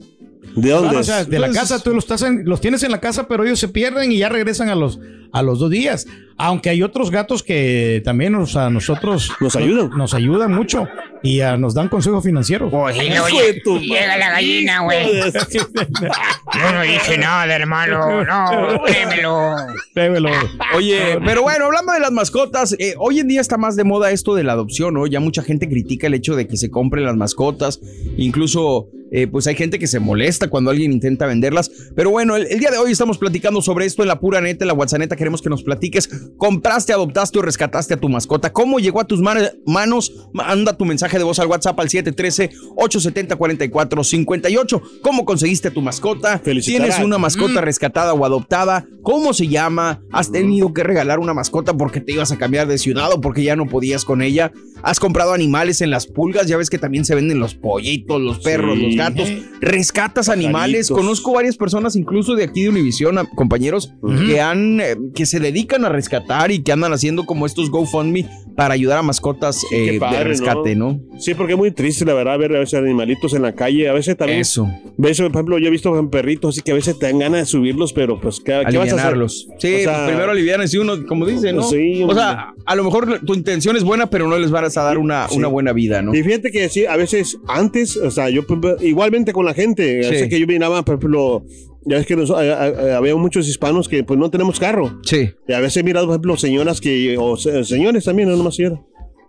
¿De dónde? o sea, de la Entonces- casa tú los, estás en- los tienes en la casa, pero ellos se pierden y ya regresan a los, a los dos días. Aunque hay otros gatos que también o sea, nosotros Nos ayudan. Nos, ayudan mucho y ah, nos dan consejos financieros. Pues de tu llega, llega la gallina, güey. Yo no dije nada, hermano. No, créemelo. Créemelo. Oye, pero bueno, hablando de las mascotas, eh, hoy en día está más de moda esto de la adopción, ¿no? Ya mucha gente critica el hecho de que se compren las mascotas, incluso eh, pues hay gente que se molesta cuando alguien intenta venderlas, pero bueno, el, el día de hoy estamos platicando sobre esto en la pura neta, en la WhatsApp, queremos que nos platiques, compraste, adoptaste o rescataste a tu mascota, ¿cómo llegó a tus man- manos? Manda tu mensaje de voz al WhatsApp al 713-870-4458, ¿cómo conseguiste a tu mascota? ¿Tienes una mascota rescatada o adoptada? ¿Cómo se llama? ¿Has tenido que regalar una mascota porque te ibas a cambiar de ciudad o porque ya no podías con ella? has comprado animales en las pulgas, ya ves que también se venden los pollitos, los perros, Sí. los gatos. Rescatas animales. Pajaritos. Conozco varias personas, incluso de aquí de Univision, a- compañeros, que han, eh, que se dedican a rescatar y que andan haciendo como estos GoFundMe para ayudar a mascotas eh, Qué de rescate, ¿no? Sí, porque es muy triste, la verdad, ver a veces animalitos en la calle. A veces también. Eso. Ves, por ejemplo, yo he visto perritos así que a veces te dan ganas de subirlos, pero pues, ¿qué, ¿qué vas a hacer? Sí, O sea, pues primero alivianan y uno, como dice, ¿no? Sí, o sea, a lo mejor tu intención es buena, pero no les vas a dar una, Sí. una buena vida, ¿no? Y fíjate que sí, a veces antes, o sea, yo igualmente con la gente, a Sí. veces que yo miraba, por ejemplo, ya ves que nos- a- a- había muchos hispanos que pues no tenemos carro. Sí. Y a veces he mirado, por ejemplo, señoras que, o se- señores también, no nomás señora,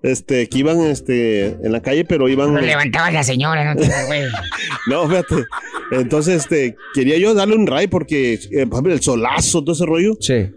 este, que iban este, en la calle, pero iban... Lo levantaba la señora, no te güey. No, fíjate. Entonces, este, quería yo darle un ray porque, eh, por ejemplo, el solazo, todo ese rollo. Sí.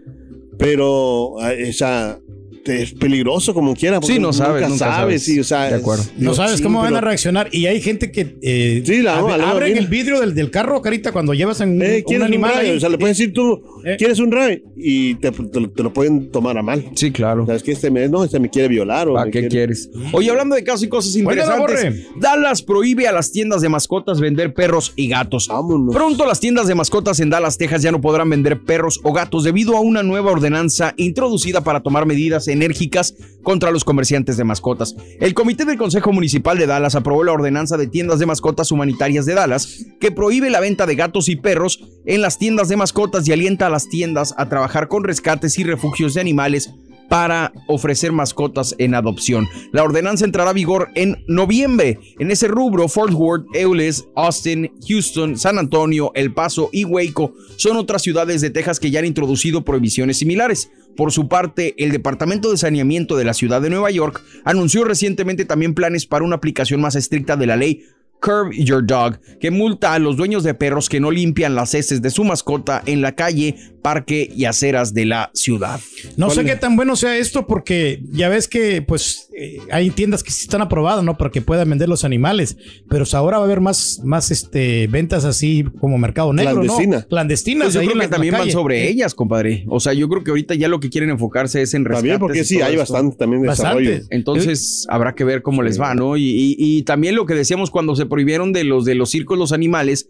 Pero, eh, o sea, te- es peligroso como quiera. porque Sí, no sabes, nunca nunca sabes. sabes. y, o sea, De acuerdo. es- No sabes sí, cómo van a reaccionar. Y hay gente que eh, Sí, la- ab- la- la- abren mira. el vidrio del, del carro, carita, cuando llevas en Eh, un ¿Quieres un, animal ahí. O sea, le puedes decir tú, Eh. ¿quieres un ray? Y te, te lo- te lo pueden tomar a mal. Sí, claro. ¿Sabes que Este me, no, este me quiere violar. O ¿Para me qué quiere- quieres? Oye, hablando de casos y cosas Bueno, interesantes, Dallas prohíbe a las tiendas de mascotas vender perros y gatos. Vámonos. Pronto las tiendas de mascotas en Dallas, Texas ya no podrán vender perros o gatos debido a una nueva ordenanza introducida para tomar medidas enérgicas contra los comerciantes de mascotas. El comité del Consejo Municipal de Dallas aprobó la ordenanza de tiendas de mascotas humanitarias de Dallas que prohíbe la venta de gatos y perros en las tiendas de mascotas y alienta a las tiendas a trabajar con rescates y refugios de animales para ofrecer mascotas en adopción. La ordenanza entrará a vigor en noviembre. En ese rubro, Fort Worth, Euless, Austin, Houston, San Antonio, El Paso y Waco son otras ciudades de Texas que ya han introducido prohibiciones similares. Por su parte, el Departamento de Saneamiento de la ciudad de Nueva York anunció recientemente también planes para una aplicación más estricta de la ley Curb Your Dog, que multa a los dueños de perros que no limpian las heces de su mascota en la calle, parque y aceras de la ciudad. No sé ¿Cuál- qué tan bueno sea esto porque ya ves que pues eh, hay tiendas que sí están aprobadas, ¿no? Para que puedan vender los animales, pero ahora va a haber más, más este, ventas así como mercado negro, Clandestina. ¿no? Clandestinas. Pues yo ahí creo en que también van sobre ellas, compadre. O sea, yo creo que ahorita ya lo que quieren enfocarse es en rescates. También porque sí, hay esto. bastante también desarrollo. Bastantes. Entonces habrá que ver cómo les va, ¿no? Y, y- y también lo que decíamos cuando se prohibieron de los de los circos los animales.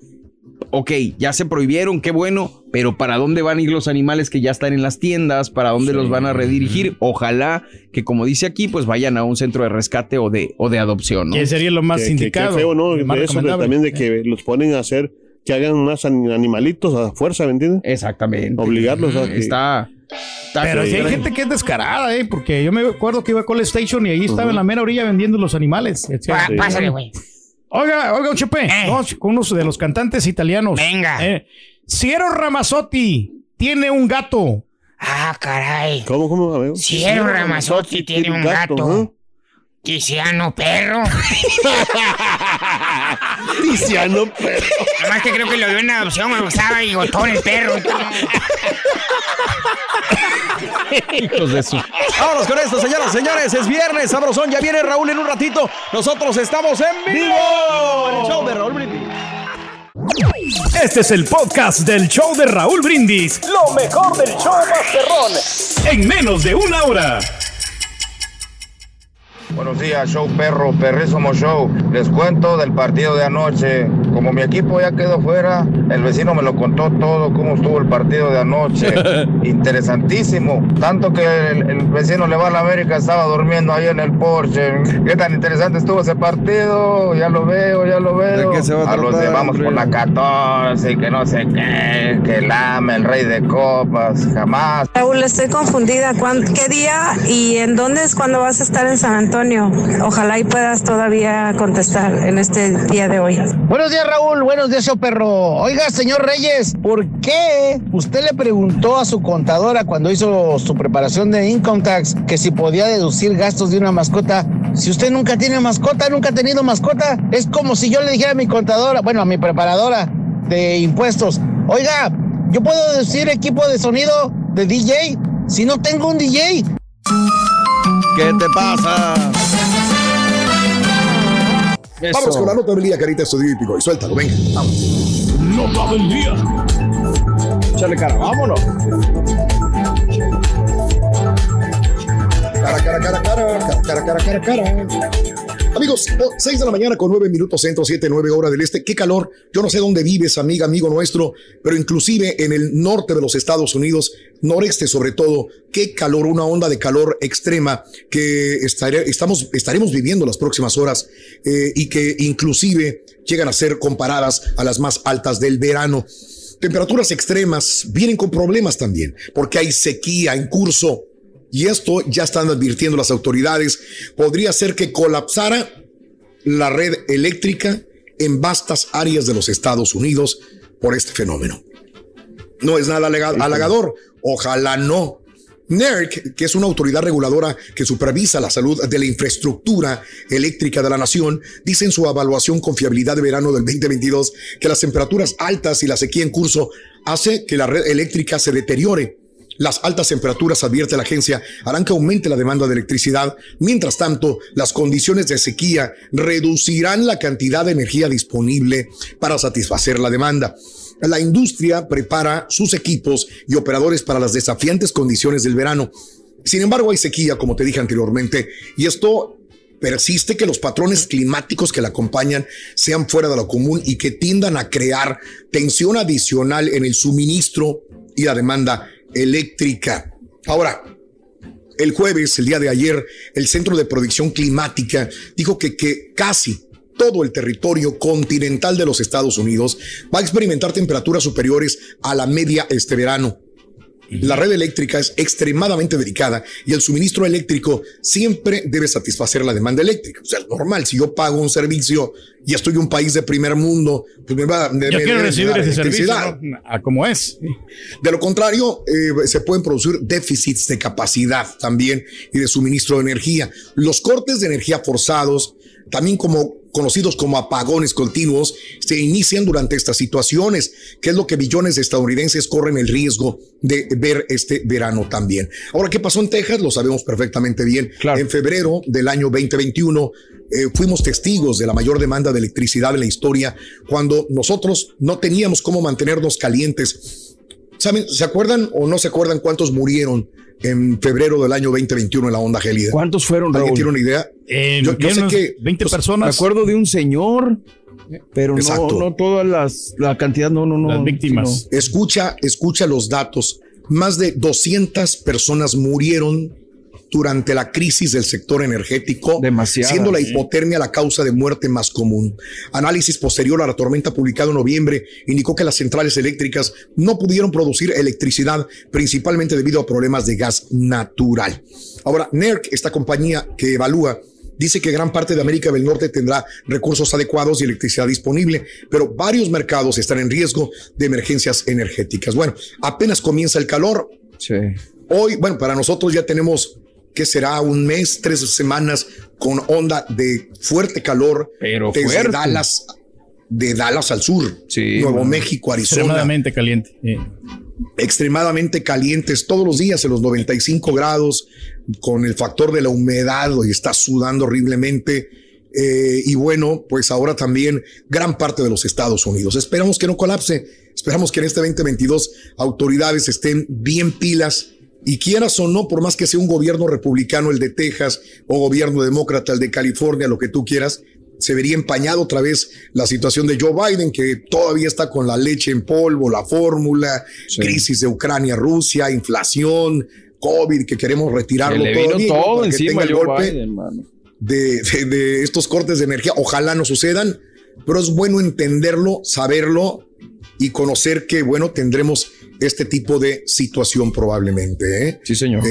Ok, ya se prohibieron, qué bueno, pero ¿para dónde van a ir los animales que ya están en las tiendas? ¿Para dónde los van a redirigir? Ojalá que, como dice aquí, pues vayan a un centro de rescate o de, o de adopción, ¿no? Que sería lo más Que- que- indicado. Qué feo, ¿no? más De eso, también de que los ponen a hacer, que hagan más an- animalitos a fuerza, ¿me entiendes? Exactamente. Obligarlos a que- Está. está Pero sí hay gente que es descarada, ¿eh? Porque yo me acuerdo que iba a Call Station y ahí estaba en la mera orilla vendiendo los animales. Pásale, güey. Oiga, oiga, un Chepe, Eh. con unos de los cantantes italianos. Venga. Eh, Ciero Ramazzotti tiene un gato. Ah, caray. ¿Cómo, cómo? A ver. Ramazzotti tiene un gato. Tiziano Perro. Tiziano Perro. Además que creo que lo dio en adopción, me gustaba y botón el perro. Hijos de su- Vámonos con esto, señoras y señores. Es viernes, sabrosón. Ya viene Raúl en un ratito. Nosotros estamos en vivo. En el show de Raúl Brindis. Este es el podcast del show de Raúl Brindis. Lo mejor del show Masterrón. En menos de una hora. Buenos días, show perro, perrísimo show. Les cuento del partido de anoche. Como mi equipo ya quedó fuera, el vecino me lo contó todo, cómo estuvo el partido de anoche. Interesantísimo. Tanto que el, el vecino le va a la América, estaba durmiendo ahí en el Porsche. Qué tan interesante estuvo ese partido. Ya lo veo, ya lo veo. ¿De qué se va a los tratar, de vamos por la 14 y que no sé qué, que el AME, el rey de copas, jamás. Raúl, estoy confundida. ¿Cuán- ¿Qué día y en dónde es cuando vas a estar en San Antonio? Ojalá y puedas todavía contestar en este día de hoy. Buenos días, Raúl. Buenos días, show perro. Oiga, señor Reyes, ¿por qué usted le preguntó a su contadora cuando hizo su preparación de income tax que si podía deducir gastos de una mascota? Si usted nunca tiene mascota, nunca ha tenido mascota, es como si yo le dijera a mi contadora, bueno, a mi preparadora de impuestos, oiga, yo puedo deducir equipo de sonido de DJ si no tengo un DJ. ¿Qué te pasa? Vamos con la nota del día, carita, estudio hípico. Y suéltalo, venga. Vamos. Nota del día. Échale cara, vámonos. Cara, cara, cara, cara, cara, cara, cara, cara, cara. Amigos, 6 de la mañana con 9 minutos centro, 7, 9 horas del este. Qué calor. Yo no sé dónde vives, amiga, amigo nuestro, pero inclusive en el norte de los Estados Unidos, noreste sobre todo, qué calor, una onda de calor extrema que estamos, estaremos viviendo las próximas horas eh, y que inclusive llegan a ser comparadas a las más altas del verano. Temperaturas extremas vienen con problemas también, porque hay sequía en curso. Y esto ya están advirtiendo las autoridades. Podría ser que colapsara la red eléctrica en vastas áreas de los Estados Unidos por este fenómeno. No es nada halagador. Ojalá no. NERC, que es una autoridad reguladora que supervisa la salud de la infraestructura eléctrica de la nación, dice en su evaluación con fiabilidad de verano del 2022 que las temperaturas altas y la sequía en curso hace que la red eléctrica se deteriore. Las altas temperaturas, advierte la agencia, harán que aumente la demanda de electricidad. Mientras tanto, las condiciones de sequía reducirán la cantidad de energía disponible para satisfacer la demanda. La industria prepara sus equipos y operadores para las desafiantes condiciones del verano. Sin embargo, hay sequía, como te dije anteriormente, y esto persiste que los patrones climáticos que la acompañan sean fuera de lo común y que tiendan a crear tensión adicional en el suministro y la demanda eléctrica. Ahora, el jueves, el día de ayer, el Centro de Predicción Climática dijo que, que casi todo el territorio continental de los Estados Unidos va a experimentar temperaturas superiores a la media este verano. La red eléctrica es extremadamente delicada y el suministro eléctrico siempre debe satisfacer la demanda eléctrica. O sea, es normal, si yo pago un servicio y estoy en un país de primer mundo, pues me va me- Yo me quiero recibir ese servicio. ¿no? a como es. De lo contrario, eh, se pueden producir déficits de capacidad también y de suministro de energía. Los cortes de energía forzados, también como conocidos como apagones continuos, se inician durante estas situaciones, que es lo que billones de estadounidenses corren el riesgo de ver este verano también. Ahora, ¿qué pasó en Texas? Lo sabemos perfectamente bien. En febrero del año 2021 eh, fuimos testigos de la mayor demanda de electricidad en la historia cuando nosotros no teníamos cómo mantenernos calientes. ¿Saben, ¿Se acuerdan o no se acuerdan cuántos murieron en febrero del año 2021 en la onda gélida? ¿Cuántos fueron, ¿Alguien Raúl? tiene una idea? yo, yo sé que 20 pues, Me acuerdo de un señor, pero no, Exacto. no todas las, la cantidad, no, no, no. sino- Escucha, escucha los datos. Más de 200 personas murieron durante la crisis del sector energético, Demasiadas, siendo la sí. hipotermia la causa de muerte más común. Análisis posterior a la tormenta publicado en noviembre indicó que las centrales eléctricas no pudieron producir electricidad, principalmente debido a problemas de gas natural. Ahora, NERC, esta compañía que evalúa Dice que gran parte de América del Norte tendrá recursos adecuados y electricidad disponible, pero varios mercados están en riesgo de emergencias energéticas. Bueno, apenas comienza el calor. Hoy, bueno, para nosotros ya tenemos que será un mes, tres semanas con onda de fuerte calor Pero desde fuerte. Dallas, de Dallas al sur, Nuevo bueno. México, Arizona Extremadamente caliente. Eh, extremadamente calientes todos los días en los 95 grados con el factor de la humedad y está sudando horriblemente. Eh, y bueno, pues ahora también gran parte de los Estados Unidos. Esperamos que no colapse. Esperamos que en este 2022 autoridades estén bien pilas y quieras o no, por más que sea un gobierno republicano el de Texas o gobierno demócrata el de California, lo que tú quieras, se vería empañado otra vez la situación de Joe Biden, que todavía está con la leche en polvo, la fórmula, crisis de Ucrania, Rusia, inflación, COVID, que queremos retirarlo todo para que encima tenga el golpe Biden, de- de estos cortes de energía. Ojalá no sucedan, pero es bueno entenderlo, saberlo y conocer que, bueno, tendremos este tipo de situación probablemente. ¿eh? Sí, señor.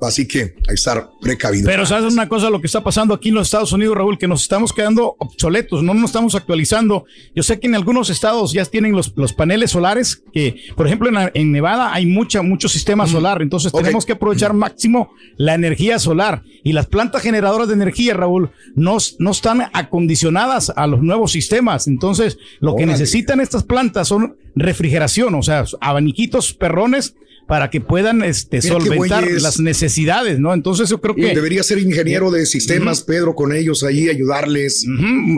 así que hay que estar precavido. Pero sabes una cosa, lo que está pasando aquí en los Estados Unidos, Raúl, que nos estamos quedando obsoletos, no nos estamos actualizando. Yo sé que en algunos estados ya tienen los, los paneles solares, que por ejemplo en, en Nevada hay mucha, mucho sistema solar, entonces tenemos que aprovechar máximo la energía solar. Y las plantas generadoras de energía, Raúl, no, no están acondicionadas a los nuevos sistemas. Entonces, lo que necesitan estas plantas son refrigeración, o sea, abaniquitos perrones para que puedan este, solventar las necesidades, ¿no? Entonces yo creo que debería ser ingeniero de sistemas, Pedro, con ellos ahí, ayudarles.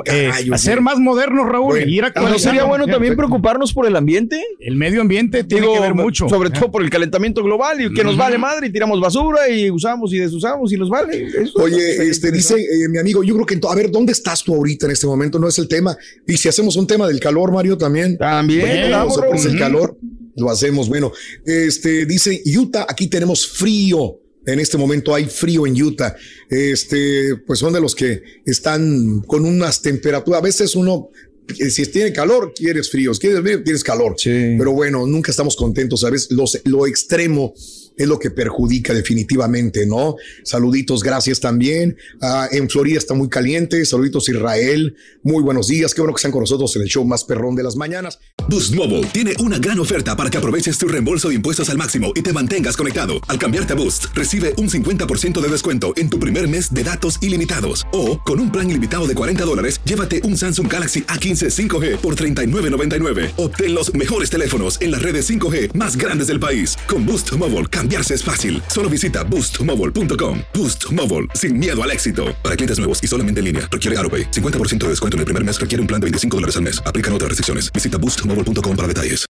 Caray, hacer oye. más modernos, Raúl, Bueno, y ir ¿No sería bueno también Perfecto. preocuparnos por el ambiente? El medio ambiente tiene Digo, que ver mucho. Sobre todo por el calentamiento global y que nos vale madre y tiramos basura y usamos y desusamos y nos vale. Eso Oye, este dice eh, mi amigo, yo creo que a ver, ¿dónde estás tú ahorita en este momento? No es el tema. Y si hacemos un tema del calor, Mario, también. También, Bueno, soportes el calor, lo hacemos. Bueno, este dice Utah, aquí tenemos frío. En este momento hay frío en Utah. Este, pues son de los que están con unas temperaturas. A veces uno, eh, si tiene calor, quieres fríos. Quieres frío, tienes calor. Pero bueno, nunca estamos contentos. ¿Sabes? Los, lo extremo es lo que perjudica definitivamente, ¿no? Saluditos, gracias también. Ah, en Florida está muy caliente. Saluditos, Israel. Muy buenos días. Qué bueno que están con nosotros en el show más perrón de las mañanas. Boost Mobile tiene una gran oferta para que aproveches tu reembolso de impuestos al máximo y te mantengas conectado. Al cambiarte a Boost, recibe un 50% de descuento en tu primer mes de datos ilimitados. O, con un plan ilimitado de 40 dólares, llévate un Samsung Galaxy A15 5G por $39.99. Obtén los mejores teléfonos en las redes 5G más grandes del país. Con Boost Mobile, cambiarse es fácil. Solo visita boostmobile.com. Boost Mobile, sin miedo al éxito. Para clientes nuevos y solamente en línea, requiere AroPay. 50% de descuento en el primer mes requiere un plan de 25 dólares al mes. Aplican otras restricciones. Visita boostmobile.com para detalles.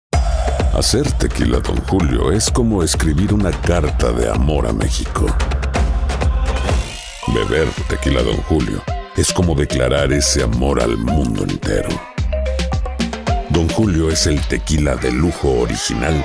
Hacer tequila, Don Julio, es como escribir una carta de amor a México. Beber tequila, Don Julio, es como declarar ese amor al mundo entero. Don Julio es el tequila de lujo original,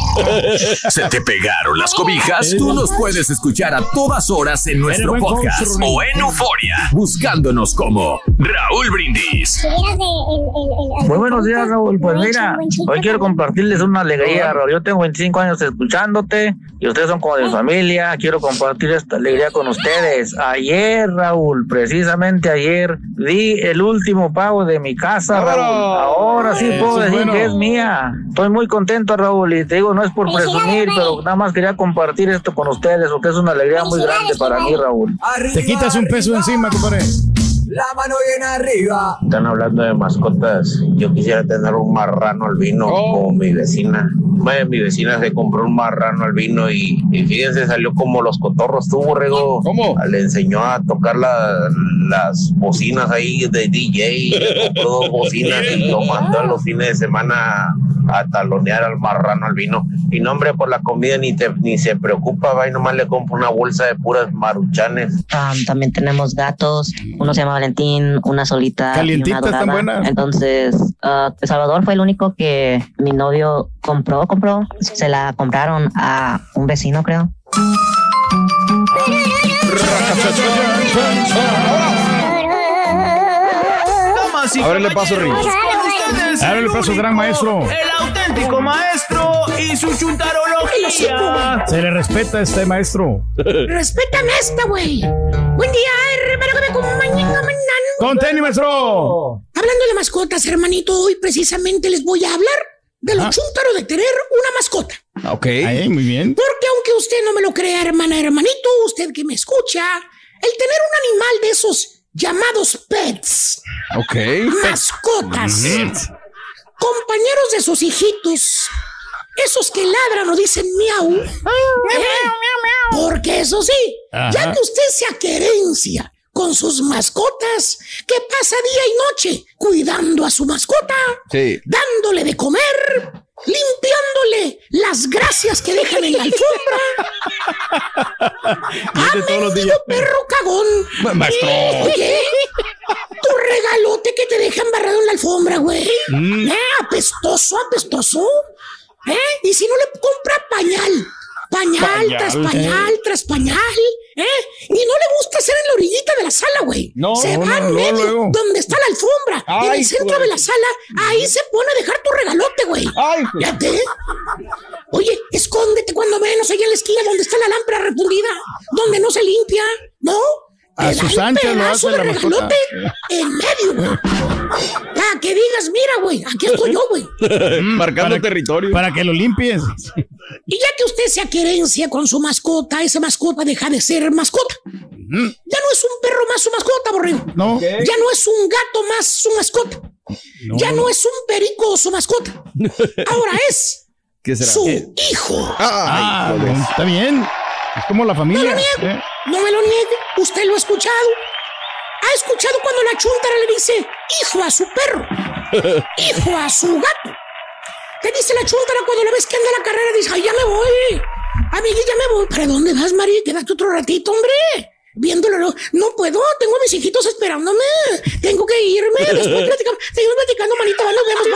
¿Se te pegaron las cobijas? Tú nos puedes escuchar a todas horas en nuestro podcast o en Euforia, buscándonos como Raúl Brindis. Muy buenos días, Raúl. Pues mira, hoy quiero compartirles una alegría, Raúl. Yo tengo 25 años escuchándote y ustedes son como de mi familia. Quiero compartir esta alegría con ustedes. Ayer, Raúl, precisamente ayer, di el último pago de mi casa, Raúl. Ahora sí puedo decir que es mía. Estoy muy contento, Raúl, y te digo, no es por presumir, pero nada más quería compartir esto con ustedes, porque es una alegría muy grande para mí, Raúl. Te quitas un peso encima, compadre. La mano bien arriba. Están hablando de mascotas. Yo quisiera tener un marrano albino como mi vecina. Bueno, mi vecina se compró un marrano albino y, y fíjense, salió como los cotorros tú, borrego. ¿Cómo? Le enseñó a tocar la- las bocinas ahí de DJ. Le compró dos bocinas y lo mandó a los fines de semana a talonear al marrano albino. Y no, hombre, por la comida ni, te, ni se preocupa, va y nomás le compra una bolsa de puras maruchanes. Am, también tenemos gatos. Uno se llama Valentín, una solita. y Calientitas, una tan dorada. buenas. Entonces, ah, Salvador fue el único que mi novio compró, compró. Se la compraron a un vecino, creo. Y Ábrele paso, Rick. Ustedes, Ábrele el paso, gran maestro. El auténtico maestro y su chuntarología. Se le respeta a este maestro. Respétame esta, güey. Buen día, hermano, que me acompañen mañana. Con tenis, maestro. Hablando de mascotas, hermanito, hoy precisamente les voy a hablar de lo chúntaro de tener una mascota. Ok. muy bien. Porque aunque usted no me lo crea, hermana, hermanito, usted que me escucha, el tener un animal de esos llamados pets, Ok. mascotas, compañeros de sus hijitos, esos que ladran o dicen miau, ¿eh? porque eso sí, ya que usted se aquerencia con sus mascotas, que pasa día y noche cuidando a su mascota, Sí. dándole de comer, las gracias que dejan en la alfombra. ¡Ah, mendigo perro cagón! Ma- maestro. Oye, tu regalote que te deja embarrado en la alfombra, güey. Mm. ¿Eh? Apestoso, apestoso. ¿Eh? Y si no le compra pañal. Pañal, Pañal. tras pañal, tras pañal. ¿Eh? Y no le gusta hacer en la orillita de la la sala, güey. No, se no, va no, no, medio, donde está la alfombra. en el centro güey. de la sala, ahí se pone a dejar tu regalote, güey. Ay, Fíjate. Oye, escóndete cuando menos allá en la esquina donde está la lámpara refundida, donde no se limpia, ¿no? A sus anchas lo hace de la mascota. en medio, güey. Para que digas, mira, güey, aquí estoy yo, güey. Marcando Para- territorio. Para que lo limpies. Y ya que usted se querencia con su mascota, esa mascota deja de ser mascota. Ya no es un perro más su mascota, borrego. No. Ya no es un gato más su mascota. Ya no es un perico su mascota. Ahora es ¿Qué será? su hijo. Ah, híjole. está bien. Es como la No familia. lo niego. ¿eh? No me lo niegue. Usted lo ha escuchado. Ha escuchado cuando la chuntara le dice hijo a su perro, hijo a su gato. ¿Qué dice la chuntara cuando la ves que anda a la carrera? Dice, ay, ya me voy. Amigui, ya me voy. ¿Para dónde vas, María? Quédate otro ratito, hombre. Viéndolo, no, no puedo, tengo a mis hijitos esperándome. Tengo que irme. Después platicamos, seguimos platicando, manita, nos vemos,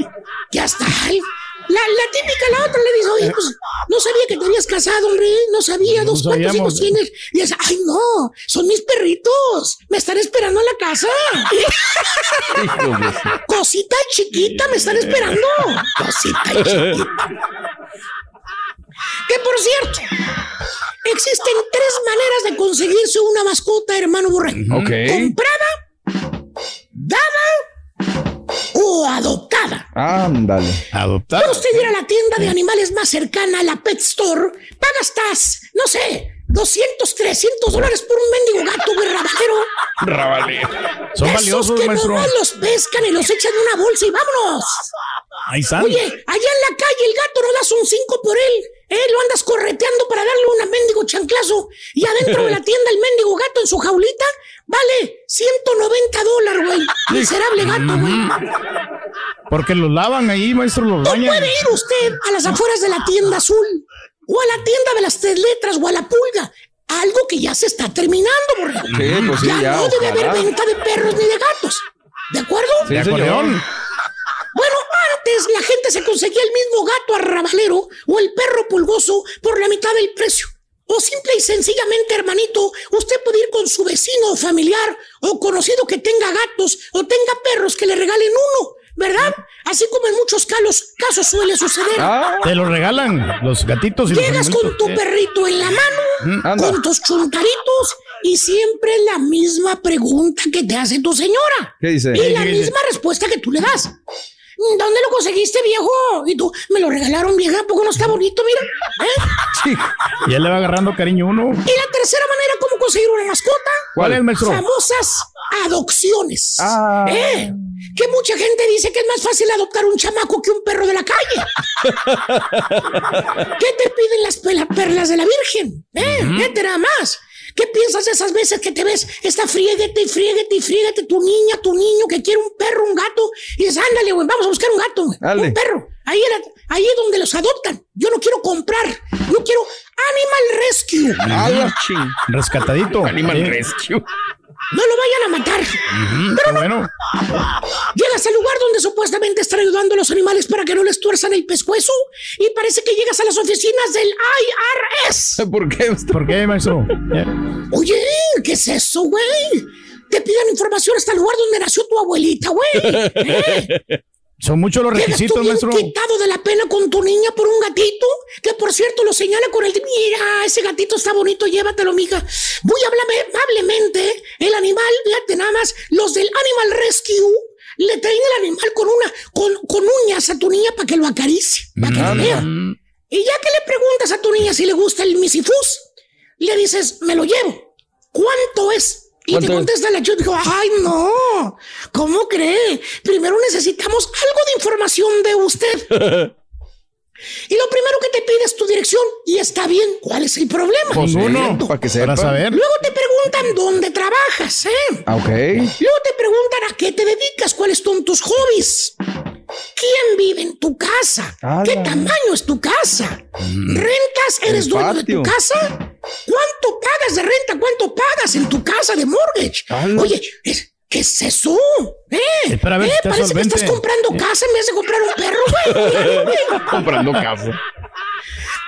bye. ya está. La, la típica, la otra le dice, oye, pues no sabía que te habías casado, hombre. No sabía, No dos cuántos sabíamos. hijos tienes. Y dice, ay, no, son mis perritos. Me están esperando en la casa. Cosita chiquita, me están esperando. Cosita chiquita. Que por cierto, existen tres maneras de conseguirse una mascota, hermano Borrego. Ok. Comprada, dada o adoptada. Ándale. Adoptar. Puede usted ir a la tienda de animales más cercana, la Pet Store, pagas tas, no sé, 200, 300 dólares por un mendigo gato, güey, rabajero. Rabaleo. Son Esos valiosos, que maestro. nomás los pescan y los echan en una bolsa y vámonos. Ahí están. Oye, allá en la calle el gato no das un 5 por él. ¿Eh? Lo andas correteando para darle un mendigo chanclazo. Y adentro de la tienda el mendigo gato en su jaulita vale 190 dólares, güey. Miserable gato, güey. Porque los lavan ahí, maestro, los No bañan. puede ir usted a las afueras de la tienda azul. O a la tienda de las tres letras o a la pulga. Algo que ya se está terminando, borrego. Sí, pues sí, ya, no debe ojalá. haber venta de perros ni de gatos. ¿De acuerdo? Sí, De señor. acordeón. Bueno, antes la gente se conseguía el mismo gato arrabalero o el perro pulgoso por la mitad del precio. O simple y sencillamente, hermanito, usted puede ir con su vecino o familiar o conocido que tenga gatos o tenga perros que le regalen uno, ¿verdad? Así como en muchos casos, casos suele suceder. Ah, Te los regalan los gatitos y los Llegas con animalitos. tu perrito en la mano, Mm, con tus chuntaritos y siempre la misma pregunta que te hace tu señora. ¿Qué dice? Y la misma respuesta que tú le das. ¿Dónde lo conseguiste, viejo? Y tú, me lo regalaron, vieja, ¿a poco no está bonito? Mira. ¿Eh? Ya le va agarrando cariño uno. Y la tercera manera, ¿cómo conseguir una mascota? ¿Cuál es, maestro? Famosas adopciones. Ah. ¿Eh? Que mucha gente dice que es más fácil adoptar un chamaco que un perro de la calle. ¿Qué te piden las perlas de la Virgen? ¿Eh? ¿Qué te da más? ¿Qué piensas de esas veces que te ves? Está friéguete y friéguete y friéguete tu niña, tu niño que quiere un perro, un gato. Y dices, ándale, güey, vamos a buscar un gato, güey, un perro. Ahí, era- ahí es donde los adoptan. Yo no quiero comprar. Yo quiero Animal Rescue. Rescatadito. Animal Rescue. No lo vayan a matar. ujú, qué bueno. Llegas al lugar donde supuestamente están ayudando a los animales para que no les tuerzan el pescuezo y parece que llegas a las oficinas del IRS. ¿Por qué? ¿Por qué, maestro? Oye, ¿qué es eso, güey? Te piden información hasta el lugar donde nació tu abuelita, güey. ¿Eh? Son muchos los Llegas tú requisitos, bien quitado de la pena con tu niña por un gatito, que por cierto lo señala con el... Mira, ese gatito está bonito, llévatelo, mija. Muy amablemente, el animal, fíjate nada más, los del Animal Rescue le traen el animal con una, con, con uñas a tu niña para que lo acaricie, para que lo vea. Y ya que le preguntas a tu niña si le gusta el misifus, le dices, me lo llevo. ¿Cuánto es? Y te contesta la chica, dijo, ay no, ¿cómo cree? Primero necesitamos algo de información de usted. Y lo primero que te pide es tu dirección. Y está bien, ¿cuál es el problema? Pues Ninguno. para que sepa. saber. Luego te preguntan dónde trabajas, ¿eh? Ah, ok. Luego te preguntan a qué te dedicas, cuáles son tus hobbies. ¿Quién vive en tu casa? ¿Qué tamaño es tu casa? ¿Rentas? ¿Eres dueño de tu casa? ¿Cuánto pagas de renta? ¿Cuánto pagas en tu casa de mortgage? Oye, ¿qué es eso? ¿Eh? Espera a ver ¿Eh? está Parece solvente. que estás comprando casa en vez de comprar un perro, güey. Comprando casa.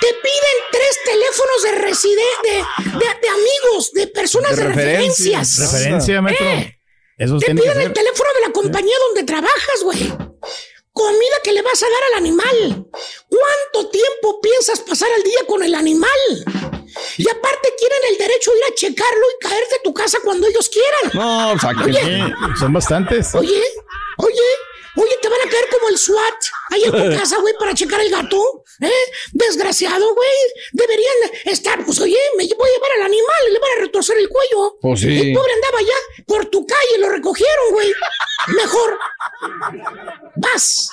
Te piden tres teléfonos de reside de, de, de amigos de personas de, referencias. Referencia, maestro. Eh, te piden el teléfono de la compañía donde trabajas, güey. Comida que le vas a dar al animal. ¿Cuánto tiempo piensas pasar al día con el animal? Y aparte quieren el derecho de ir a checarlo y caer de tu casa cuando ellos quieran. No, exacto. Oye, Sí, son bastantes. Oye, oye, oye, te van a caer como el SWAT ahí en tu casa, güey, para checar el gato. ¿Eh? Desgraciado, güey. Deberían estar, pues oye, me voy a llevar al animal le van a retorcer el cuello. Pues sí. El pobre andaba allá por tu calle, lo recogieron, güey. Mejor vas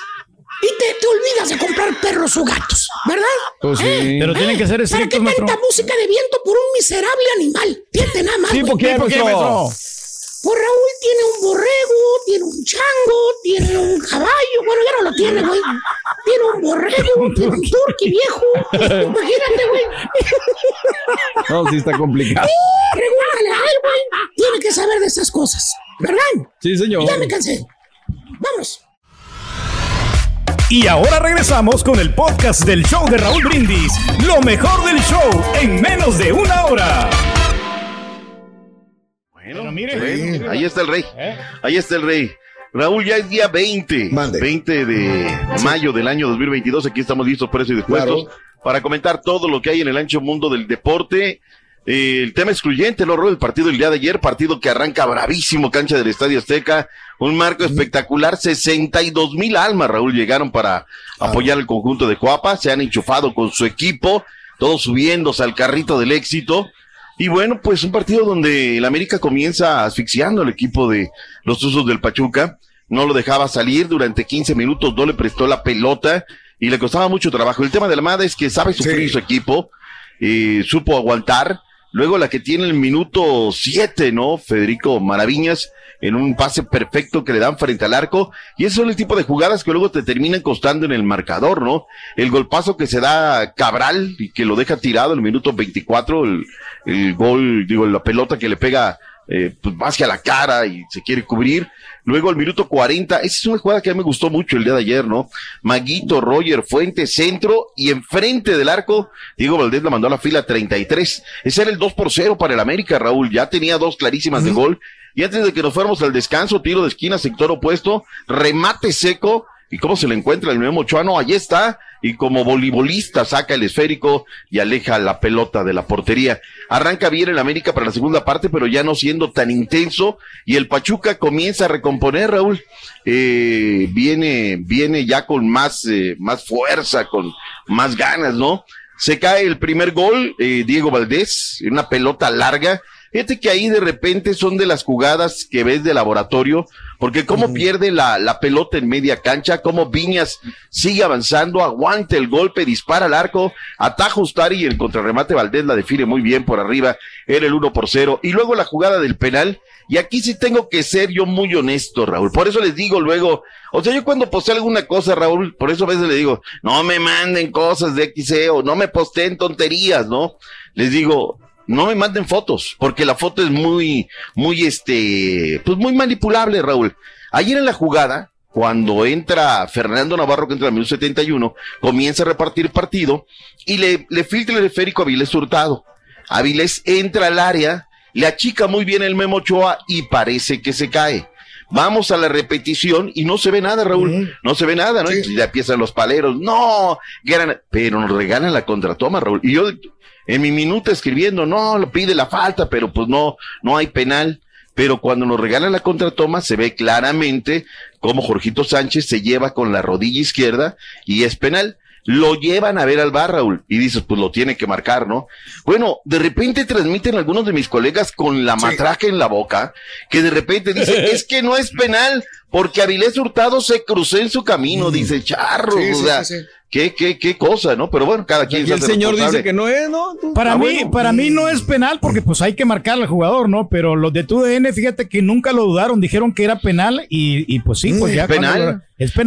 y te, te olvidas de comprar perros o gatos, ¿verdad? Pues sí. ¿Eh? Pero tienen que ser ¿Para qué estrictos, maestro. tanta música de viento por un miserable animal? Fíjate nada más. Sí. ¿por qué. Pues Raúl tiene un borrego, tiene un chango, tiene un caballo. Bueno, ya no lo tiene, güey. Tiene un borrego, tiene un turqui viejo. Imagínate, güey. No, sí está complicado. Pregúntale a él, güey. Tiene que saber de esas cosas, ¿verdad? Sí, señor. Ya me cansé. Vámonos. Y ahora regresamos con el podcast del show de Raúl Brindis. Lo mejor del show en menos de una hora. Bueno, mire. ahí está el rey. Ahí está el rey. Raúl, ya es día 20. 20 de mayo del año 2022. Aquí estamos listos, por eso y dispuestos, para comentar todo lo que hay en el ancho mundo del deporte. El tema excluyente, ¿no, Raúl? El partido del día de ayer, partido que arranca bravísimo, cancha del Estadio Azteca. Un marco espectacular. 62 mil almas, Raúl, llegaron para apoyar al conjunto de Coapa. Se han enchufado con su equipo, todos subiéndose al carrito del éxito. Y bueno, pues un partido donde el América comienza asfixiando al equipo de los Tuzos del Pachuca. No lo dejaba salir durante 15 minutos, no le prestó la pelota y le costaba mucho trabajo. El tema de la Mada es que sabe sufrir su equipo, eh, supo aguantar. Luego la que tiene el minuto 7, ¿no? Federico Maraviñas en un pase perfecto que le dan frente al arco. Y esos son el tipo de jugadas que luego te terminan costando en el marcador, ¿no? El golpazo que se da Cabral y que lo deja tirado el minuto 24, el, el gol, digo, la pelota que le pega eh, pues más que a la cara y se quiere cubrir. Luego el minuto 40, esa es una jugada que a mí me gustó mucho el día de ayer, ¿no? Maguito, Roger, Fuente, centro y enfrente del arco, Diego Valdés la mandó a la fila 33. Ese era el 2 por 0 para el América, Raúl. Ya tenía dos clarísimas de gol. Y antes de que nos fuéramos al descanso, tiro de esquina, sector opuesto, remate seco. ¿Y cómo se le encuentra el nuevo Mochuano? Allí está. Y como voleibolista saca el esférico y aleja la pelota de la portería. Arranca bien el América para la segunda parte, pero ya no siendo tan intenso. Y el Pachuca comienza a recomponer, Raúl. Eh, viene, viene ya con más, eh, más fuerza, con más ganas, ¿no? Se cae el primer gol, eh, Diego Valdés, una pelota larga. Fíjate que ahí de repente son de las jugadas que ves de laboratorio, porque cómo pierde la, la pelota en media cancha, cómo Viñas sigue avanzando, aguanta el golpe, dispara al arco, ataja Ustari y el contrarremate Valdés la define muy bien por arriba, era el 1 por 0. Y luego la jugada del penal, y aquí sí tengo que ser yo muy honesto, Raúl. Por eso les digo luego, o sea, yo cuando posteo alguna cosa, Raúl, por eso a veces le digo, no me manden cosas de XE o no me posteen tonterías, ¿no? Les digo, no me manden fotos, porque la foto es muy, muy, este, pues muy manipulable, Raúl. Ayer en la jugada, cuando entra Fernando Navarro, que entra en el minuto 71, comienza a repartir partido y le, le filtra el esférico a Avilés Hurtado. Avilés entra al área, le achica muy bien el Memo Ochoa y parece que se cae. Vamos a la repetición y no se ve nada, Raúl. No se ve nada, ¿no? Y ya empiezan los paleros. No, ganan, pero nos regalan la contratoma, Raúl. Y yo en mi minuto escribiendo, no, lo pide la falta, pero pues no, no hay penal. Pero cuando nos regalan la contratoma se ve claramente cómo Jorgito Sánchez se lleva con la rodilla izquierda y es penal. Lo llevan a ver al bar, Raúl, y dices, pues lo tiene que marcar, ¿no? Bueno, de repente transmiten algunos de mis colegas con la matraca en la boca, que de repente dicen, es que no es penal, porque Avilés Hurtado se cruzó en su camino, dice Charro, Sí, o sí, sea, sí, sí. Qué, qué, qué cosa, ¿no? Pero bueno, cada quien Y el señor dice que no es, ¿no? Para Ah, mí, bueno. para mí no es penal porque pues hay que marcar al jugador, ¿no? Pero los de TUDN, fíjate que nunca lo dudaron, dijeron que era penal y, y pues sí, pues Mm, ya penal. cuando-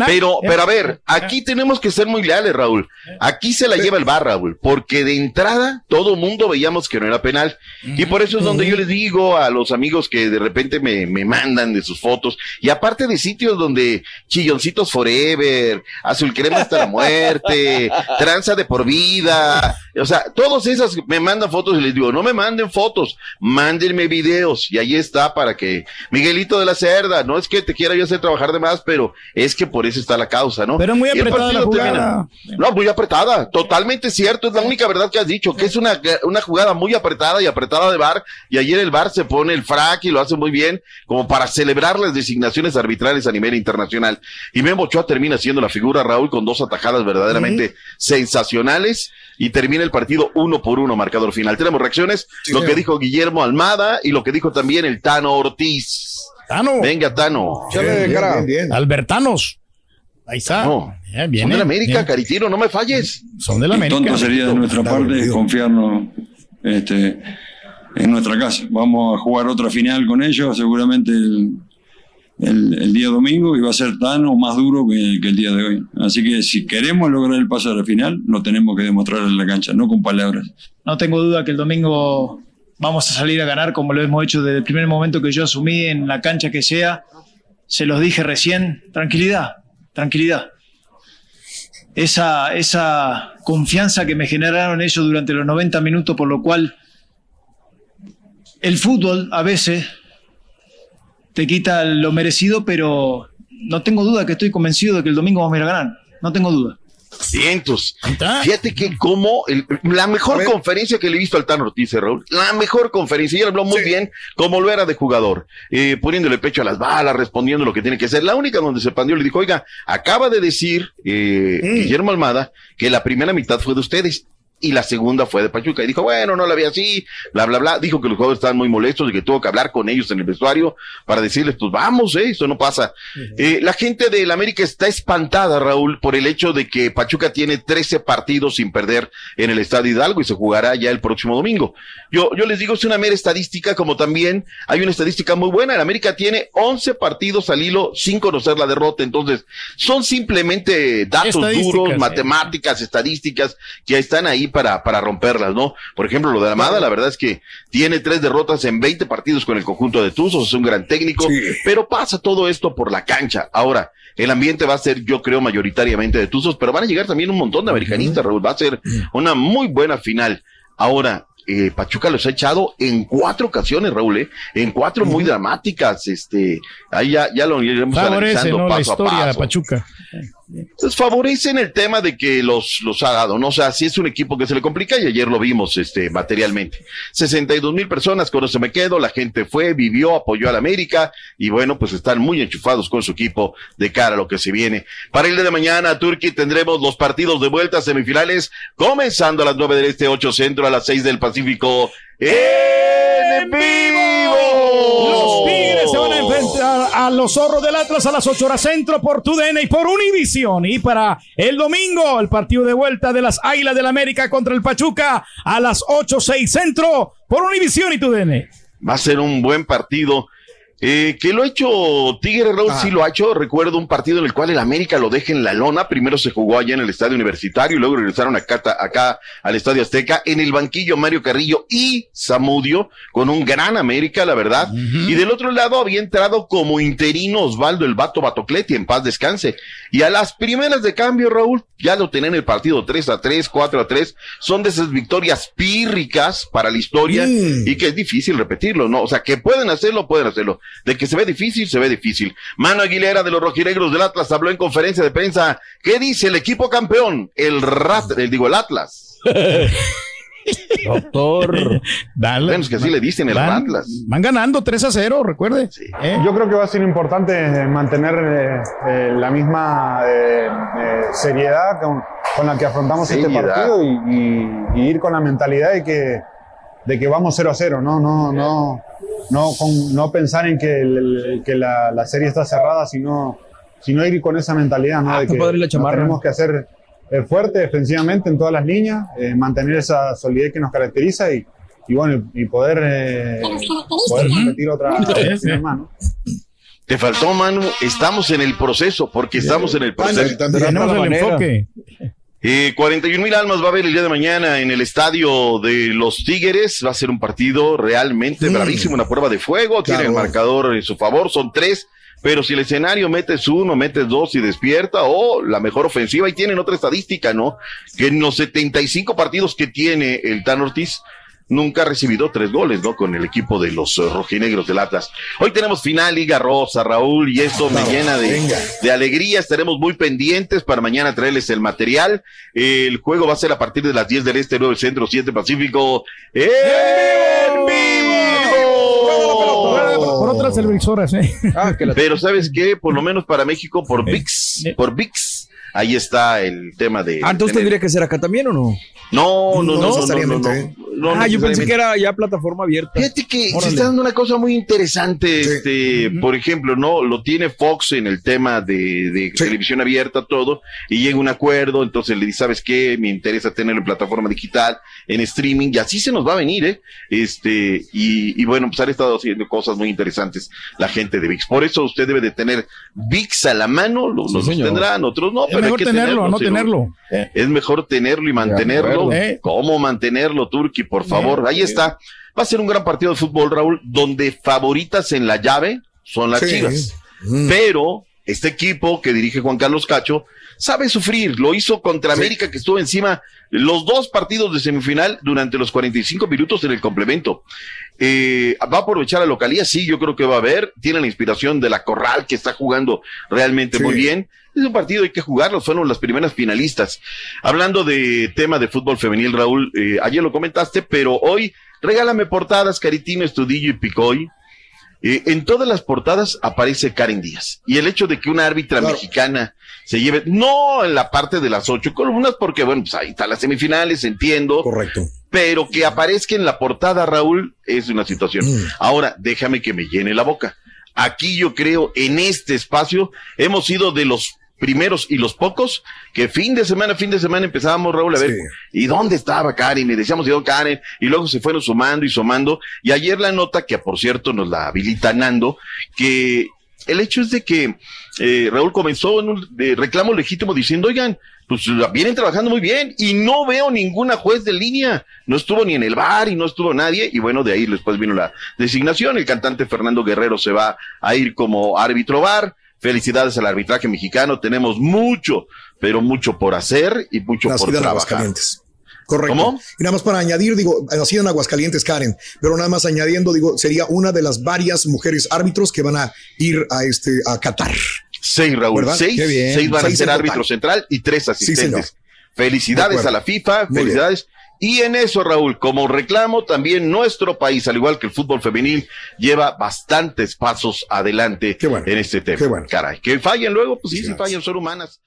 Pero, Eh, pero a ver, aquí tenemos que ser muy leales, Raúl. Aquí se la lleva el bar, Raúl, porque de entrada todo mundo veíamos que no era penal. Y por eso es donde yo les digo a los amigos que de repente me, me mandan de sus fotos, y aparte de sitios donde chilloncitos forever, azul crema hasta la muerte, tranza de por vida, o sea, todos esas me mandan fotos y les digo, no me manden fotos, mándenme videos, y ahí está para que, Miguelito de la Cerda, no es que te quiera yo hacer trabajar de más, pero es que por eso está la causa, ¿no? Pero muy apretada la jugada. No, muy apretada, totalmente cierto, es la única verdad que has dicho, que es una, una jugada muy apretada y apretada de VAR, y ayer el VAR se pone el frac y lo hace muy bien, como para celebrar las designaciones arbitrales a nivel internacional. Y Memo Ochoa termina siendo la figura, Raúl, con dos atajadas verdaderamente sensacionales, y termina el partido uno por uno, marcador final. Tenemos reacciones, lo que dijo Guillermo Almada y lo que dijo también el Tano Ortiz. Tano. Venga, Tano. Bien, bien, bien. Albertanos. Ahí está. No, Eh, Son viene, de la América, viene. Caritino, no me falles. Son de la América. tonto sería de nuestra parte confiarnos este, en nuestra casa. Vamos a jugar otra final con ellos, seguramente el, el- el día domingo, y va a ser tan o más duro que, que el día de hoy. Así que si queremos lograr el paso a la final, lo tenemos que demostrar en la cancha, no con palabras. No tengo duda que el domingo vamos a salir a ganar como lo hemos hecho desde el primer momento que yo asumí en la cancha que sea. Se los dije recién, tranquilidad, tranquilidad. Esa, esa confianza que me generaron ellos durante los 90 minutos, por lo cual el fútbol a veces te quita lo merecido, pero no tengo duda que estoy convencido de que el domingo vamos a ir a ganar. No tengo duda. Cientos. Fíjate que como el- la mejor conferencia que le he visto al Tano Ortiz, eh, Raúl, la mejor conferencia, y él habló muy bien como lo era de jugador, eh, poniéndole pecho a las balas, respondiendo lo que tiene que ser. La única donde se pandió le dijo, oiga, acaba de decir eh, Guillermo Almada que la primera mitad fue de ustedes. Y la segunda fue de Pachuca. Y dijo, bueno, no la vi así, bla, bla, bla. Dijo que los jugadores estaban muy molestos y que tuvo que hablar con ellos en el vestuario para decirles, pues vamos, eh, eso no pasa. Eh, la gente del América está espantada, Raúl, por el hecho de que Pachuca tiene 13 partidos sin perder en el Estadio Hidalgo y se jugará ya el próximo domingo. Yo, yo les digo, es una mera estadística, como también hay una estadística muy buena. El América tiene 11 partidos al hilo sin conocer la derrota. Entonces, son simplemente datos duros, eh. matemáticas, estadísticas que están ahí para, para romperlas, ¿no? Por ejemplo, lo de Armada, la verdad es que tiene tres derrotas en 20 partidos con el conjunto de Tuzos, es un gran técnico, pero pasa todo esto por la cancha. Ahora, el ambiente va a ser, yo creo, mayoritariamente de Tuzos, pero van a llegar también un montón de americanistas, Raúl, va a ser una muy buena final. Ahora, eh, Pachuca los ha echado en cuatro ocasiones, Raúl, ¿eh? en cuatro muy dramáticas, este, ahí ya, ya lo iremos Favorece, analizando ¿no? La paso a historia de paso Pachuca. Pues favorecen el tema de que los, los ha dado, ¿no? O sea, si es un equipo que se le complica y ayer lo vimos, este, materialmente. 62 mil personas con eso me quedo, la gente fue, vivió, apoyó al América y bueno, pues están muy enchufados con su equipo de cara a lo que se viene. Para el día de mañana, Turquía, tendremos los partidos de vuelta semifinales, comenzando a las 9 del Este, 8 Centro, a las 6 del Pacífico. ¡En vivo! Los Tigres se van a a los zorros del Atlas a las 8 horas centro por TUDN y por Univisión. Y para el domingo, el partido de vuelta de las Águilas del América contra el Pachuca a las 8, 6 centro por Univisión y TUDN. Va a ser un buen partido. Eh, que lo ha hecho Tigre Raúl, sí lo ha hecho. Recuerdo un partido en el cual el América lo deja en la lona. Primero se jugó allá en el estadio universitario y luego regresaron acá, acá al estadio Azteca. En el banquillo Mario Carrillo y Zamudio con un gran América, la verdad. Y del otro lado había entrado como interino Osvaldo el Vato Batocleti, en paz descanse. Y a las primeras de cambio, Raúl, ya lo tenían el partido 3 a 3, 4 a 3. Son de esas victorias pírricas para la historia y que es difícil repetirlo, ¿no? O sea, que pueden hacerlo, pueden hacerlo. De que se ve difícil, se ve difícil. Mano Aguilera de los rojinegros del Atlas habló en conferencia de prensa. ¿Qué dice el equipo campeón? El Rat, el, digo, el Atlas. Doctor, dale. Menos que así le dicen el Van- Atlas. Van ganando 3 a 0, recuerde. ¿Eh? Yo creo que va a ser importante eh, mantener eh, eh, la misma eh, eh, seriedad con, con la que afrontamos este Seriedad. partido y, y- y ir con la mentalidad de que, de que vamos 0 a 0, no, no, no, no, con- no pensar en que, el- que la, la serie está cerrada, sino, sino ir con esa mentalidad, ¿no? de te que la tenemos que hacer eh, fuerte defensivamente en todas las líneas, eh, mantener esa solidez que nos caracteriza y, y bueno, y poder, eh, poder competir otra más, ¿no? Te faltó, mano. Estamos en el proceso, porque estamos en el proceso. Tenemos el enfoque. Eh, 41 mil almas va a haber el día de mañana en el estadio de los Tigres. Va a ser un partido realmente bravísimo, una prueba de fuego. Tiene el marcador en su favor, son tres. Pero si el escenario metes uno, metes dos y despierta, o la mejor ofensiva, y tienen otra estadística, ¿no? Que en los 75 partidos que tiene el Tan Ortiz, nunca ha recibido tres goles, ¿no? Con el equipo de los eh, rojinegros del Atlas. Hoy tenemos final Liga Rosa, Raúl, y esto me llena de, de alegría. Estaremos muy pendientes para mañana traerles el material. El juego va a ser a partir de las 10 del Este, 9 del Centro, 7 Pacífico. ¡En vivo! Por otras televisoras, ¿eh? Pero ¿sabes qué? Por lo menos para México, por VIX, por VIX, ahí está el tema de... Ah, entonces tener- tendría que ser acá también o no? No, no, no, no, no, no, no, ah, yo pensé que era ya plataforma abierta. Fíjate que se está dando una cosa muy interesante, este, por ejemplo, no, lo tiene Fox en el tema de, de televisión abierta, todo, y llega a un acuerdo, entonces le dice, ¿sabes qué? Me interesa tenerlo en plataforma digital, en streaming, y así se nos va a venir, ¿eh? Este, y, y bueno, pues han estado haciendo cosas muy interesantes la gente de VIX. Por eso usted debe de tener VIX a la mano, lo- los tendrán, otros no, Es pero hay mejor que tenerlo, no tenerlo. es mejor tenerlo y mantenerlo. Eh. ¿Cómo mantenerlo, Turki? Por favor, Eh, ahí eh. está. Va a ser un gran partido de fútbol, Raúl, donde favoritas en la llave son las Sí. Chivas. Mm. Pero este equipo que dirige Juan Carlos Cacho sabe sufrir. Lo hizo contra América, que estuvo encima los dos partidos de semifinal durante los 45 minutos en el complemento. Eh, ¿Va a aprovechar la localía? Sí, yo creo que va a haber. Tiene la inspiración de la Corral, que está jugando realmente Sí. muy bien. Es un partido, hay que jugarlo. Fueron las primeras finalistas. Hablando de tema de fútbol femenil, Raúl, eh, ayer lo comentaste, pero hoy regálame portadas, Caritino, Estudillo y Picoy. Eh, en todas las portadas aparece Karen Díaz. Y el hecho de que una árbitra mexicana se lleve, no en la parte de las ocho columnas, porque bueno, pues ahí están las semifinales, entiendo. Correcto. Pero que aparezca en la portada, Raúl, es una situación. Mm. Ahora, déjame que me llene la boca. Aquí yo creo, en este espacio, hemos sido de los primeros y los pocos que fin de semana, fin de semana empezábamos, Raúl, a ver, ¿y dónde estaba Karen? Y decíamos, ¿y dónde Karen? Y luego se fueron sumando y sumando. Y ayer la nota, que por cierto nos la habilita Nando, que el hecho es de que eh, Raúl comenzó en un de reclamo legítimo diciendo, oigan, pues vienen trabajando muy bien y no veo ninguna juez de línea. No estuvo ni en el bar y no estuvo nadie. Y bueno, de ahí después vino la designación. El cantante Fernando Guerrero se va a ir como árbitro bar. Felicidades al arbitraje mexicano. Tenemos mucho, pero mucho por hacer y mucho Nacida por en trabajar. Aguascalientes. Correcto. ¿Cómo? Y nada más para añadir, digo, nacido en Aguascalientes, Karen, pero nada más añadiendo, digo, sería una de las varias mujeres árbitros que van a ir a este a Qatar. Seis, Raúl. ¿Verdad? Seis, seis van a ser total. árbitro central y tres asistentes. De Felicidades a la FIFA, felicidades. Y en eso, Raúl, como reclamo, también nuestro país, al igual que el fútbol femenil, lleva bastantes pasos adelante en este tema. Caray, que fallen luego, pues sí, sí fallan, son humanas.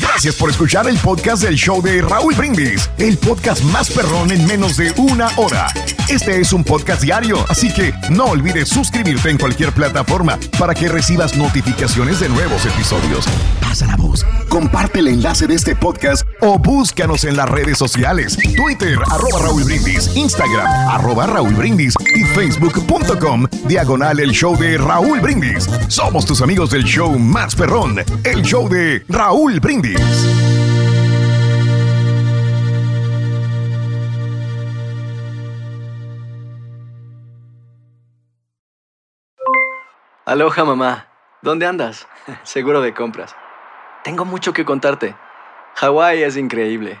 Gracias por escuchar el podcast del show de Raúl Brindis, el podcast más perrón en menos de una hora. Este es un podcast diario, así que no olvides suscribirte en cualquier plataforma para que recibas notificaciones de nuevos episodios. Pasa la voz, comparte el enlace de este podcast o búscanos en las redes sociales, Twitter, arroba Raúl Brindis, Instagram, arroba Raúl Brindis y facebook.com, diagonal el show de Raúl Brindis. Somos tus amigos del show más perrón, el show de Raúl Brindis. Aloha mamá, ¿dónde andas? Seguro de compras. Tengo mucho que contarte. Hawái es increíble.